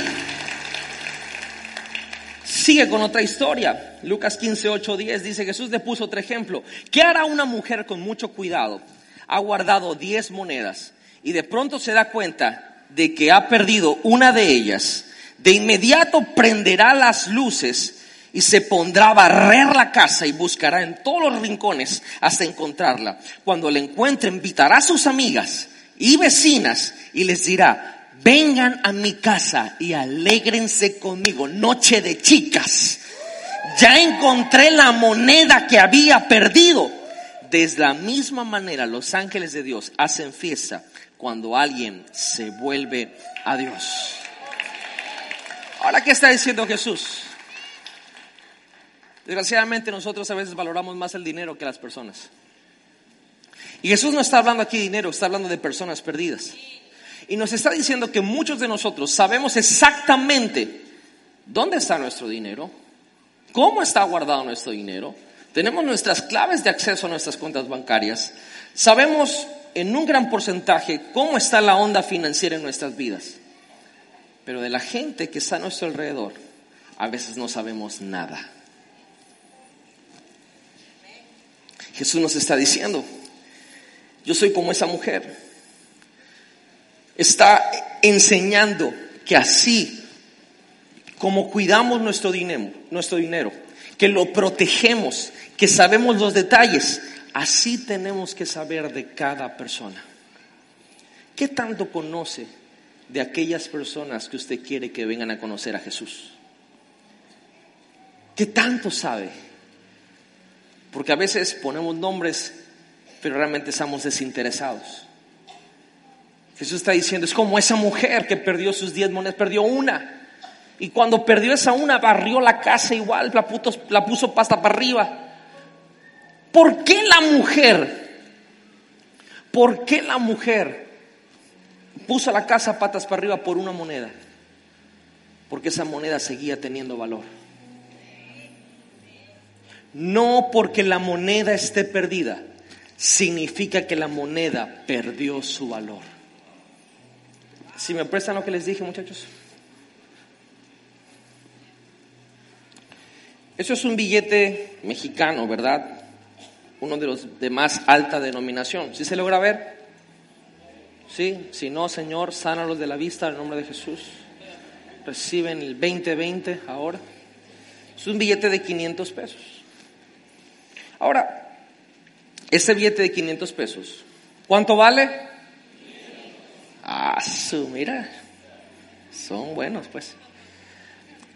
Sigue con otra historia. Lucas 15, 8, 10 dice, Jesús le puso otro ejemplo. ¿Qué hará una mujer con mucho cuidado? Ha guardado 10 monedas y de pronto se da cuenta de que ha perdido una de ellas. De inmediato prenderá las luces y se pondrá a barrer la casa y buscará en todos los rincones hasta encontrarla. Cuando la encuentre, invitará a sus amigas y vecinas y les dirá, vengan a mi casa y alégrense conmigo, noche de chicas. Ya encontré la moneda que había perdido. De la misma manera, los ángeles de Dios hacen fiesta cuando alguien se vuelve a Dios. Ahora, ¿qué está diciendo Jesús? Desgraciadamente nosotros a veces valoramos más el dinero que las personas. Y Jesús no está hablando aquí de dinero, está hablando de personas perdidas. Y nos está diciendo que muchos de nosotros sabemos exactamente dónde está nuestro dinero, cómo está guardado nuestro dinero, tenemos nuestras claves de acceso a nuestras cuentas bancarias, sabemos en un gran porcentaje cómo está la onda financiera en nuestras vidas. Pero de la gente que está a nuestro alrededor, a veces no sabemos nada. Jesús nos está diciendo, yo soy como esa mujer está enseñando que así como cuidamos nuestro dinero, nuestro dinero, que lo protegemos, que sabemos los detalles, así tenemos que saber de cada persona. ¿Qué tanto conoce de aquellas personas que usted quiere que vengan a conocer a Jesús? ¿Qué tanto sabe? Porque a veces ponemos nombres, pero realmente estamos desinteresados. Jesús está diciendo, es como esa mujer que perdió sus diez monedas, perdió una. Y cuando perdió esa una, barrió la casa igual, la, la puso pasta para arriba. ¿Por qué la mujer? ¿Por qué la mujer puso la casa patas para arriba por una moneda? Porque esa moneda seguía teniendo valor. No porque la moneda esté perdida, significa que la moneda perdió su valor. Si me prestan lo que les dije, muchachos. Eso es un billete mexicano, ¿verdad? Uno de los de más alta denominación. ¿Sí se logra ver? Sí, si no, Señor, sánalos de la vista en el nombre de Jesús. Reciben el 2020 ahora. Es un billete de 500 pesos. Ahora, ese billete de 500 pesos, ¿cuánto vale? Ah, su, mira, son buenos pues.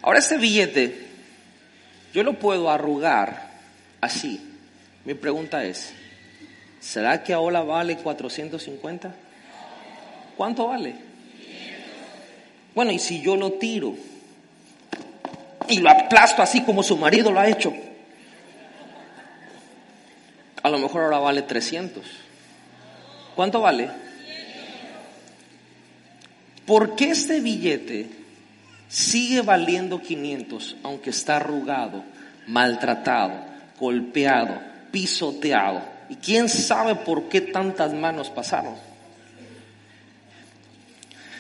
Ahora ese billete, yo lo puedo arrugar así. Mi pregunta es, ¿será que ahora vale 450? ¿Cuánto vale? Bueno, y si yo lo tiro y lo aplasto así como su marido lo ha hecho, a lo mejor ahora vale 300. ¿Cuánto vale? ¿Por qué este billete sigue valiendo 500 aunque está arrugado, maltratado, golpeado, pisoteado? ¿Y quién sabe por qué tantas manos pasaron?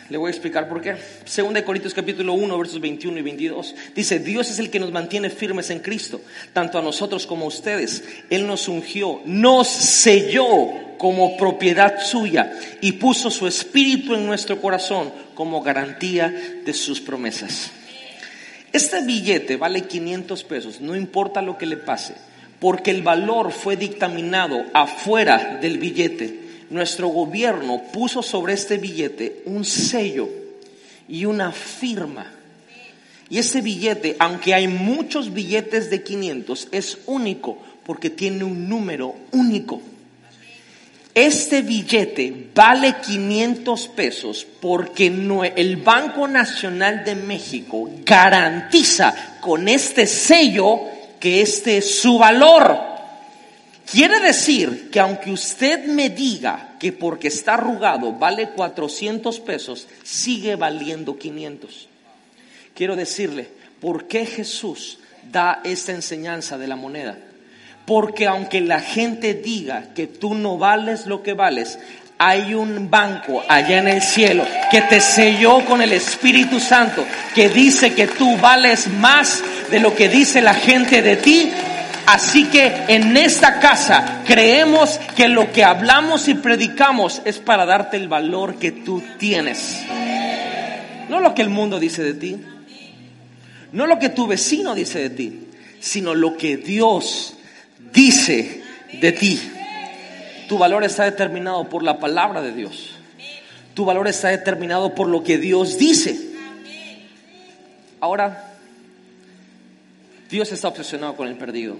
Le voy a explicar por qué. Según de Corintios capítulo 1, versos 21 y 22. Dice, Dios es el que nos mantiene firmes en Cristo, tanto a nosotros como a ustedes. Él nos ungió, nos selló como propiedad suya y puso su espíritu en nuestro corazón como garantía de sus promesas. Este billete vale 500 pesos, no importa lo que le pase, porque el valor fue dictaminado afuera del billete nuestro gobierno puso sobre este billete un sello y una firma. Y ese billete, aunque hay muchos billetes de 500, es único porque tiene un número único. Este billete vale 500 pesos porque el Banco Nacional de México garantiza con este sello que este es su valor. Quiere decir que aunque usted me diga que porque está arrugado vale 400 pesos, sigue valiendo 500. Quiero decirle, ¿por qué Jesús da esta enseñanza de la moneda? Porque aunque la gente diga que tú no vales lo que vales, hay un banco allá en el cielo que te selló con el Espíritu Santo, que dice que tú vales más de lo que dice la gente de ti Así que en esta casa creemos que lo que hablamos y predicamos es para darte el valor que tú tienes. No lo que el mundo dice de ti, no lo que tu vecino dice de ti, sino lo que Dios dice de ti. Tu valor está determinado por la palabra de Dios. Tu valor está determinado por lo que Dios dice. Ahora, Dios está obsesionado con el perdido.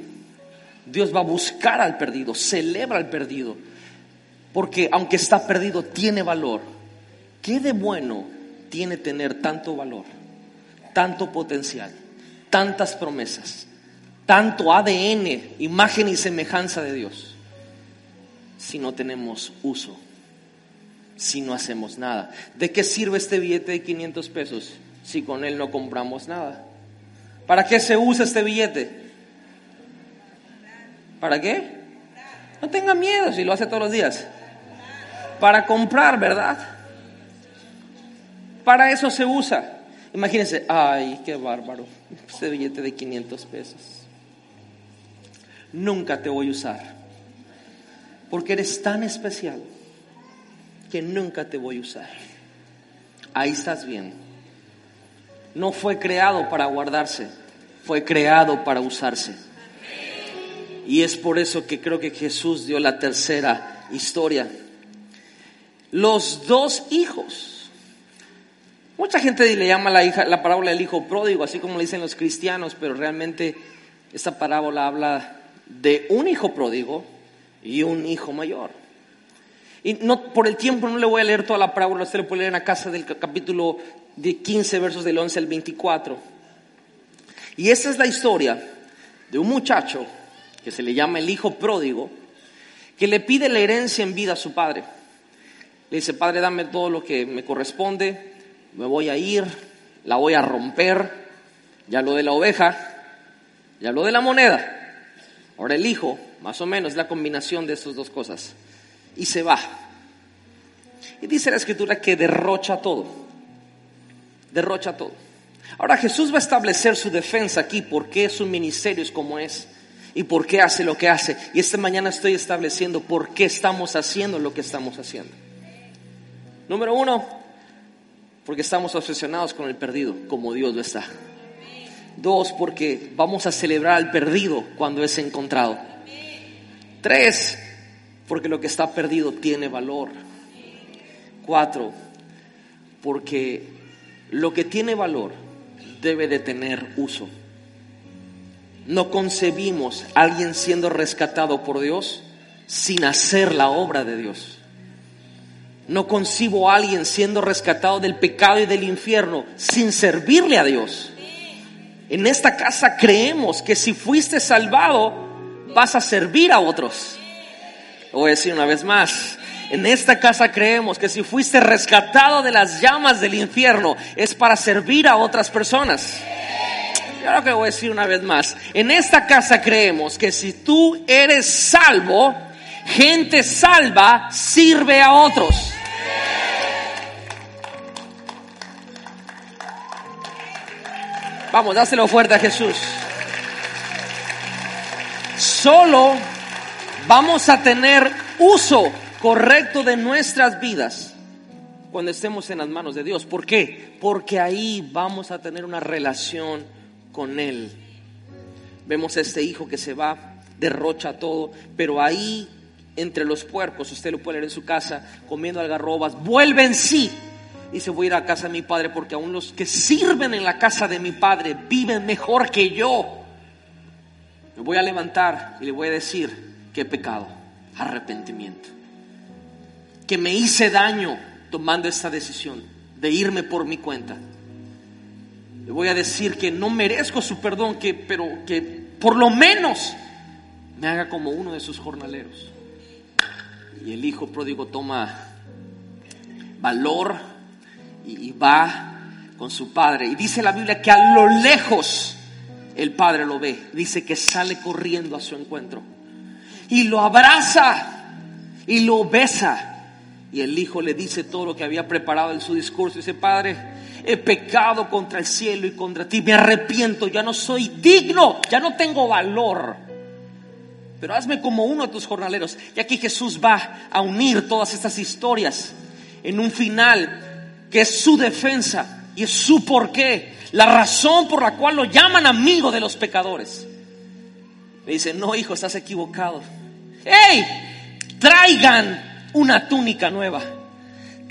Dios va a buscar al perdido, celebra al perdido, porque aunque está perdido, tiene valor. ¿Qué de bueno tiene tener tanto valor, tanto potencial, tantas promesas, tanto ADN, imagen y semejanza de Dios, si no tenemos uso, si no hacemos nada? ¿De qué sirve este billete de 500 pesos si con él no compramos nada? ¿Para qué se usa este billete? ¿Para qué? No tenga miedo si lo hace todos los días. Para comprar, ¿verdad? Para eso se usa. Imagínense, ay, qué bárbaro, este billete de 500 pesos. Nunca te voy a usar, porque eres tan especial que nunca te voy a usar. Ahí estás bien. No fue creado para guardarse, fue creado para usarse. Y es por eso que creo que Jesús dio la tercera historia. Los dos hijos. Mucha gente le llama la, hija, la parábola del hijo pródigo, así como le dicen los cristianos, pero realmente esta parábola habla de un hijo pródigo y un hijo mayor. Y no, por el tiempo no le voy a leer toda la parábola, usted le puede leer en la casa del capítulo de 15 versos del 11 al 24. Y esa es la historia de un muchacho que se le llama el hijo pródigo, que le pide la herencia en vida a su padre. Le dice, padre, dame todo lo que me corresponde, me voy a ir, la voy a romper, ya lo de la oveja, ya lo de la moneda. Ahora el hijo, más o menos, es la combinación de estas dos cosas. Y se va. Y dice la escritura que derrocha todo. Derrocha todo. Ahora Jesús va a establecer su defensa aquí, porque su ministerio es como es y por qué hace lo que hace. Y esta mañana estoy estableciendo por qué estamos haciendo lo que estamos haciendo. Número uno, porque estamos obsesionados con el perdido, como Dios lo está. Dos, porque vamos a celebrar al perdido cuando es encontrado. Tres, porque lo que está perdido tiene valor. Cuatro, porque lo que tiene valor debe de tener uso. No concebimos a alguien siendo rescatado por Dios sin hacer la obra de Dios. No concibo a alguien siendo rescatado del pecado y del infierno sin servirle a Dios. En esta casa creemos que si fuiste salvado vas a servir a otros. Lo voy a decir una vez más. En esta casa creemos que si fuiste rescatado de las llamas del infierno es para servir a otras personas. Lo que voy a decir una vez más. En esta casa creemos que si tú eres salvo, gente salva sirve a otros. Vamos, dáselo fuerte a Jesús. Solo vamos a tener uso correcto de nuestras vidas cuando estemos en las manos de Dios. ¿Por qué? Porque ahí vamos a tener una relación con Él. Vemos a este hijo que se va, derrocha todo, pero ahí entre los puercos, usted lo puede leer en su casa, comiendo algarrobas, vuelve en sí. Dice, voy a ir a casa de mi padre porque aún los que sirven en la casa de mi padre viven mejor que yo. Me voy a levantar y le voy a decir que he pecado, arrepentimiento. Que me hice daño tomando esta decisión de irme por mi cuenta. Le voy a decir que no merezco su perdón, que, pero que por lo menos me haga como uno de sus jornaleros. Y el hijo pródigo toma valor y, va con su padre. Y dice la Biblia que a lo lejos el padre lo ve. Dice que sale corriendo a su encuentro. Y lo abraza y lo besa. Y el hijo le dice todo lo que había preparado en su discurso. Dice, Padre, he pecado contra el cielo y contra ti. Me arrepiento, ya no soy digno, ya no tengo valor. Pero hazme como uno de tus jornaleros. Y aquí Jesús va a unir todas estas historias en un final que es su defensa y es su porqué, la razón por la cual lo llaman amigo de los pecadores. Le dice, no hijo, estás equivocado. ¡Hey! Traigan una túnica nueva.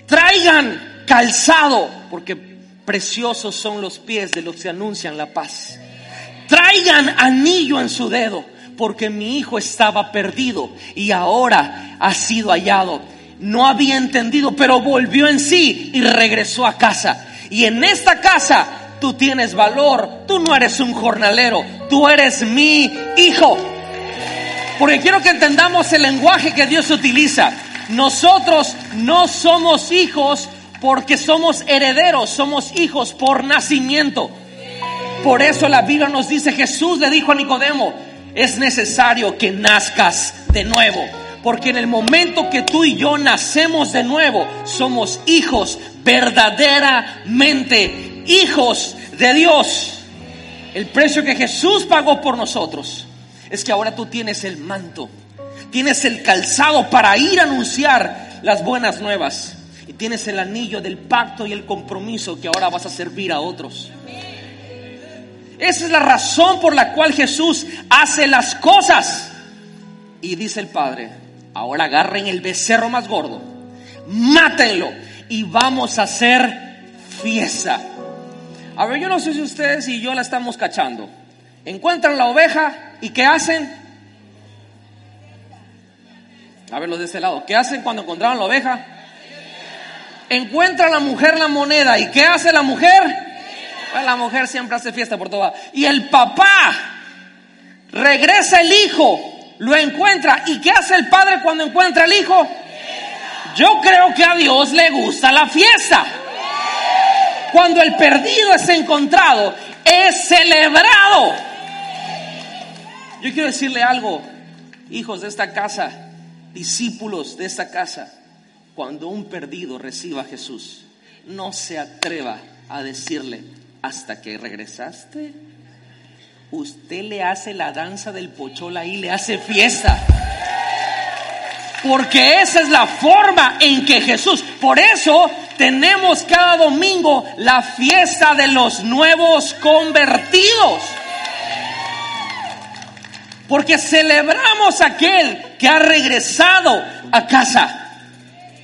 Traigan calzado, porque preciosos son los pies de los que anuncian la paz. Traigan anillo en su dedo, porque mi hijo estaba perdido y ahora ha sido hallado. No había entendido, pero volvió en sí y regresó a casa. Y en esta casa tú tienes valor, tú no eres un jornalero, tú eres mi hijo. Porque quiero que entendamos el lenguaje que Dios utiliza. Nosotros no somos hijos porque somos herederos, somos hijos por nacimiento. Por eso la Biblia nos dice, Jesús le dijo a Nicodemo, es necesario que nazcas de nuevo. Porque en el momento que tú y yo nacemos de nuevo, somos hijos verdaderamente, hijos de Dios. El precio que Jesús pagó por nosotros es que ahora tú tienes el manto, tienes el calzado para ir a anunciar las buenas nuevas y tienes el anillo del pacto y el compromiso que ahora vas a servir a otros. Esa es la razón por la cual Jesús hace las cosas. Y dice el Padre, ahora agarren el becerro más gordo, mátenlo y vamos a hacer fiesta. A ver, yo no sé si ustedes y yo la estamos cachando. Encuentran la oveja y ¿qué hacen? A ver los de este lado. ¿Qué hacen cuando encontraron la oveja? Encuentra la mujer la moneda. ¿Y qué hace la mujer? La mujer siempre hace fiesta por toda. Y el papá regresa el hijo, lo encuentra. ¿Y qué hace el padre cuando encuentra el hijo? Yo creo que a Dios le gusta la fiesta. Cuando el perdido es encontrado, es celebrado. Yo quiero decirle algo, hijos de esta casa, discípulos de esta casa, cuando un perdido reciba a Jesús, no se atreva a decirle, hasta que regresaste, usted le hace la danza del pochola y le hace fiesta. Porque esa es la forma en que Jesús, por eso tenemos cada domingo la fiesta de los nuevos convertidos. Porque celebramos aquel que ha regresado a casa.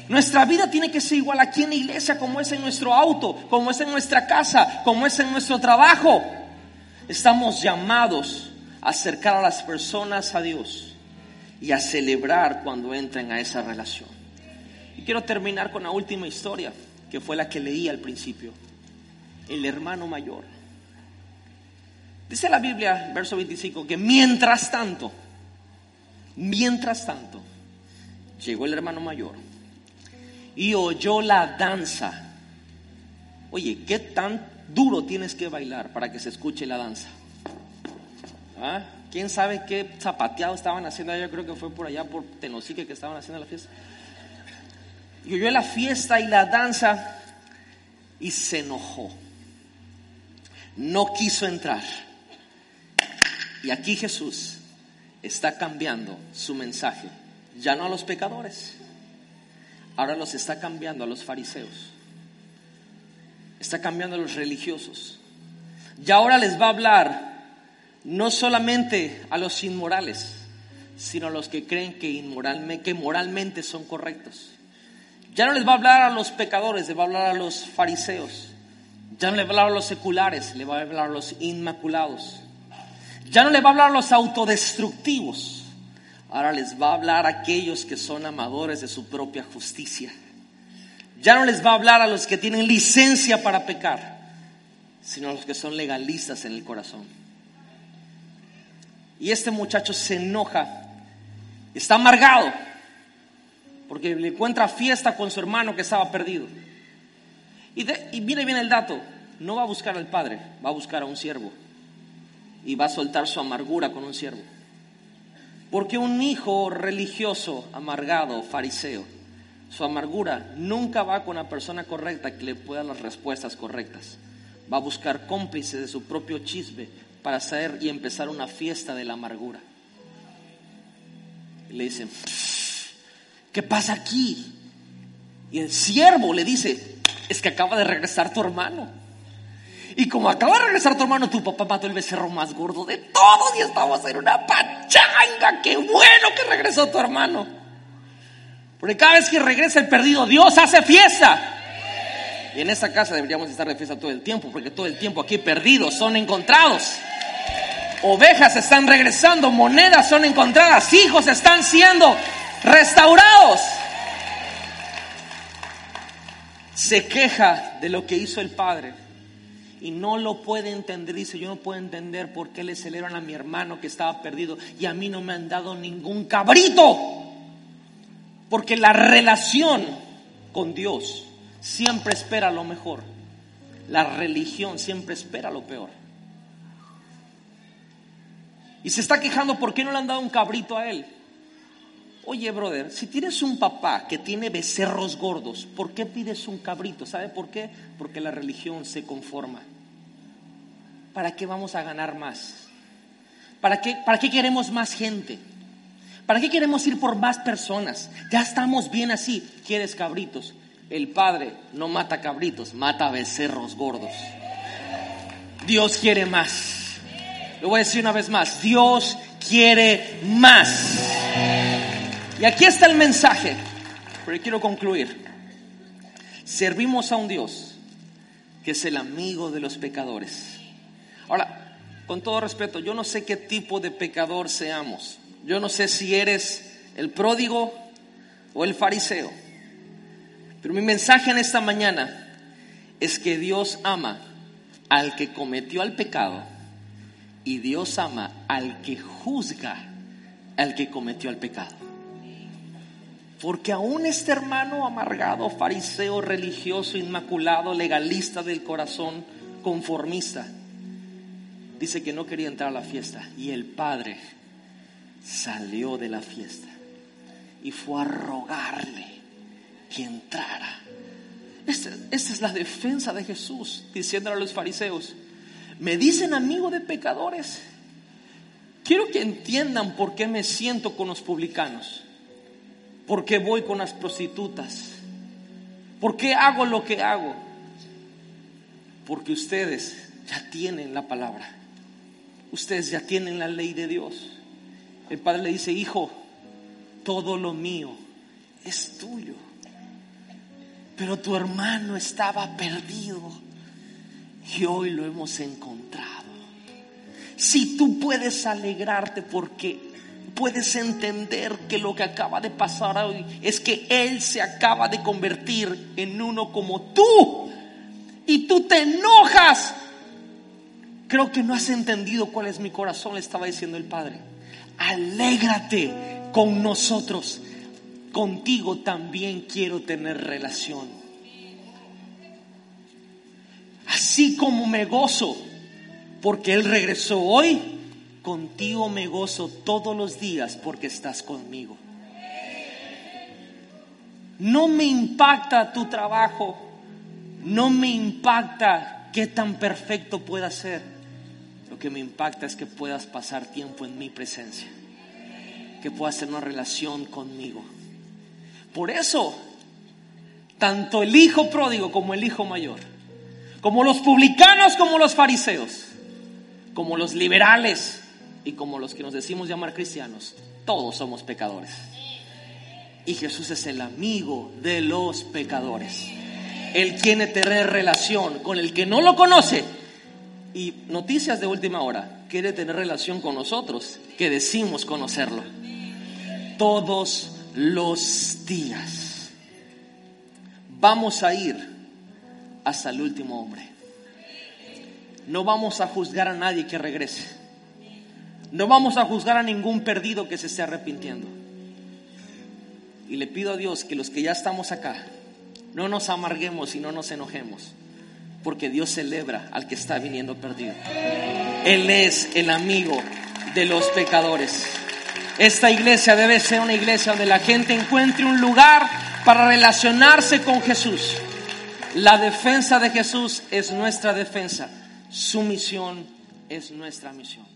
Nuestra vida tiene que ser igual aquí en la iglesia, como es en nuestro auto, como es en nuestra casa, como es en nuestro trabajo. Estamos llamados a acercar a las personas a Dios y a celebrar cuando entren a esa relación. Y quiero terminar con la última historia, que fue la que leí al principio. El hermano mayor. Dice la Biblia, verso 25, que mientras tanto, mientras tanto, llegó el hermano mayor y oyó la danza. Oye, ¿qué tan duro tienes que bailar para que se escuche la danza? ¿Ah? ¿Quién sabe qué zapateado estaban haciendo? Yo creo que fue por allá, por Tenosique, que estaban haciendo la fiesta. Y oyó la fiesta y la danza y se enojó. No quiso entrar. Y aquí Jesús está cambiando su mensaje, ya no a los pecadores, ahora los está cambiando a los fariseos, está cambiando a los religiosos. Y ahora les va a hablar no solamente a los inmorales, sino a los que creen que, que moralmente son correctos. Ya no les va a hablar a los pecadores, le va a hablar a los fariseos. Ya no le va a hablar a los seculares, le va a hablar a los inmaculados. Ya no le va a hablar a los autodestructivos. Ahora les va a hablar a aquellos que son amadores de su propia justicia. Ya no les va a hablar a los que tienen licencia para pecar, sino a los que son legalistas en el corazón. Y este muchacho se enoja, está amargado, porque le encuentra fiesta con su hermano que estaba perdido. Y, y viene bien el dato, no va a buscar al padre, va a buscar a un siervo y va a soltar su amargura con un siervo. Porque un hijo religioso, amargado, fariseo, su amargura nunca va con la persona correcta que le pueda las respuestas correctas. Va a buscar cómplices de su propio chisme para hacer y empezar una fiesta de la amargura. Y le dicen, ¿qué pasa aquí? Y el siervo le dice, es que acaba de regresar tu hermano. Y como acaba de regresar tu hermano, tu papá mató el becerro más gordo de todos y estamos en una pachanga. Qué bueno que regresó tu hermano. Porque cada vez que regresa el perdido, Dios hace fiesta. Y en esa casa deberíamos estar de fiesta todo el tiempo, porque todo el tiempo aquí perdidos son encontrados. Ovejas están regresando, monedas son encontradas, hijos están siendo restaurados. Se queja de lo que hizo el padre y no lo puede entender. Dice, yo no puedo entender por qué le celebran a mi hermano que estaba perdido y a mí no me han dado ningún cabrito. Porque la relación con Dios siempre espera lo mejor. La religión siempre espera lo peor. Y se está quejando por qué no le han dado un cabrito a él. Oye, brother, si tienes un papá que tiene becerros gordos, ¿por qué pides un cabrito? ¿Sabe por qué? Porque la religión se conforma. ¿Para qué vamos a ganar más? ¿Para qué, ¿Para qué queremos más gente? ¿Para qué queremos ir por más personas? Ya estamos bien así. ¿Quieres cabritos? El Padre no mata cabritos, mata becerros gordos. Dios quiere más. Lo voy a decir una vez más. Dios quiere más. Y aquí está el mensaje, pero quiero concluir. Servimos a un Dios que es el amigo de los pecadores. Ahora, con todo respeto, yo no sé qué tipo de pecador seamos. Yo no sé si eres el pródigo o el fariseo. Pero mi mensaje en esta mañana es que Dios ama al que cometió el pecado y Dios ama al que juzga al que cometió el pecado. Porque aún este hermano amargado, fariseo, religioso, inmaculado, legalista del corazón, conformista, dice que no quería entrar a la fiesta. Y el padre salió de la fiesta y fue a rogarle que entrara. Esta, es la defensa de Jesús, diciéndole a los fariseos, me dicen amigo de pecadores. Quiero que entiendan por qué me siento con los publicanos ¿Por qué voy con las prostitutas? ¿Por qué hago lo que hago? Porque ustedes ya tienen la palabra. Ustedes ya tienen la ley de Dios. El padre le dice, hijo, todo lo mío es tuyo. Pero tu hermano estaba perdido y hoy lo hemos encontrado. Si tú puedes alegrarte porque puedes entender que lo que acaba de pasar hoy es que Él se acaba de convertir en uno como tú y tú te enojas. Creo que no has entendido cuál es mi corazón, le estaba diciendo el Padre. Alégrate con nosotros. Contigo también quiero tener relación. Así como me gozo porque Él regresó hoy, contigo me gozo todos los días porque estás conmigo. No me impacta tu trabajo, no me impacta qué tan perfecto pueda ser. Que me impacta es que puedas pasar tiempo en mi presencia, que puedas tener una relación conmigo. Por eso, tanto el hijo pródigo como el hijo mayor, como los publicanos como los fariseos, como los liberales y como los que nos decimos llamar cristianos, todos somos pecadores. Y Jesús es el amigo de los pecadores. Él quiere tener relación con el que no lo conoce. Y noticias de última hora, quiere tener relación con nosotros, que decimos conocerlo. Todos los días. Vamos a ir hasta el último hombre. No vamos a juzgar a nadie que regrese. No vamos a juzgar a ningún perdido que se esté arrepintiendo. Y le pido a Dios que los que ya estamos acá, no nos amarguemos y no nos enojemos, porque Dios celebra al que está viniendo perdido. Él es el amigo de los pecadores. Esta iglesia debe ser una iglesia donde la gente encuentre un lugar para relacionarse con Jesús. La defensa de Jesús es nuestra defensa. Su misión es nuestra misión.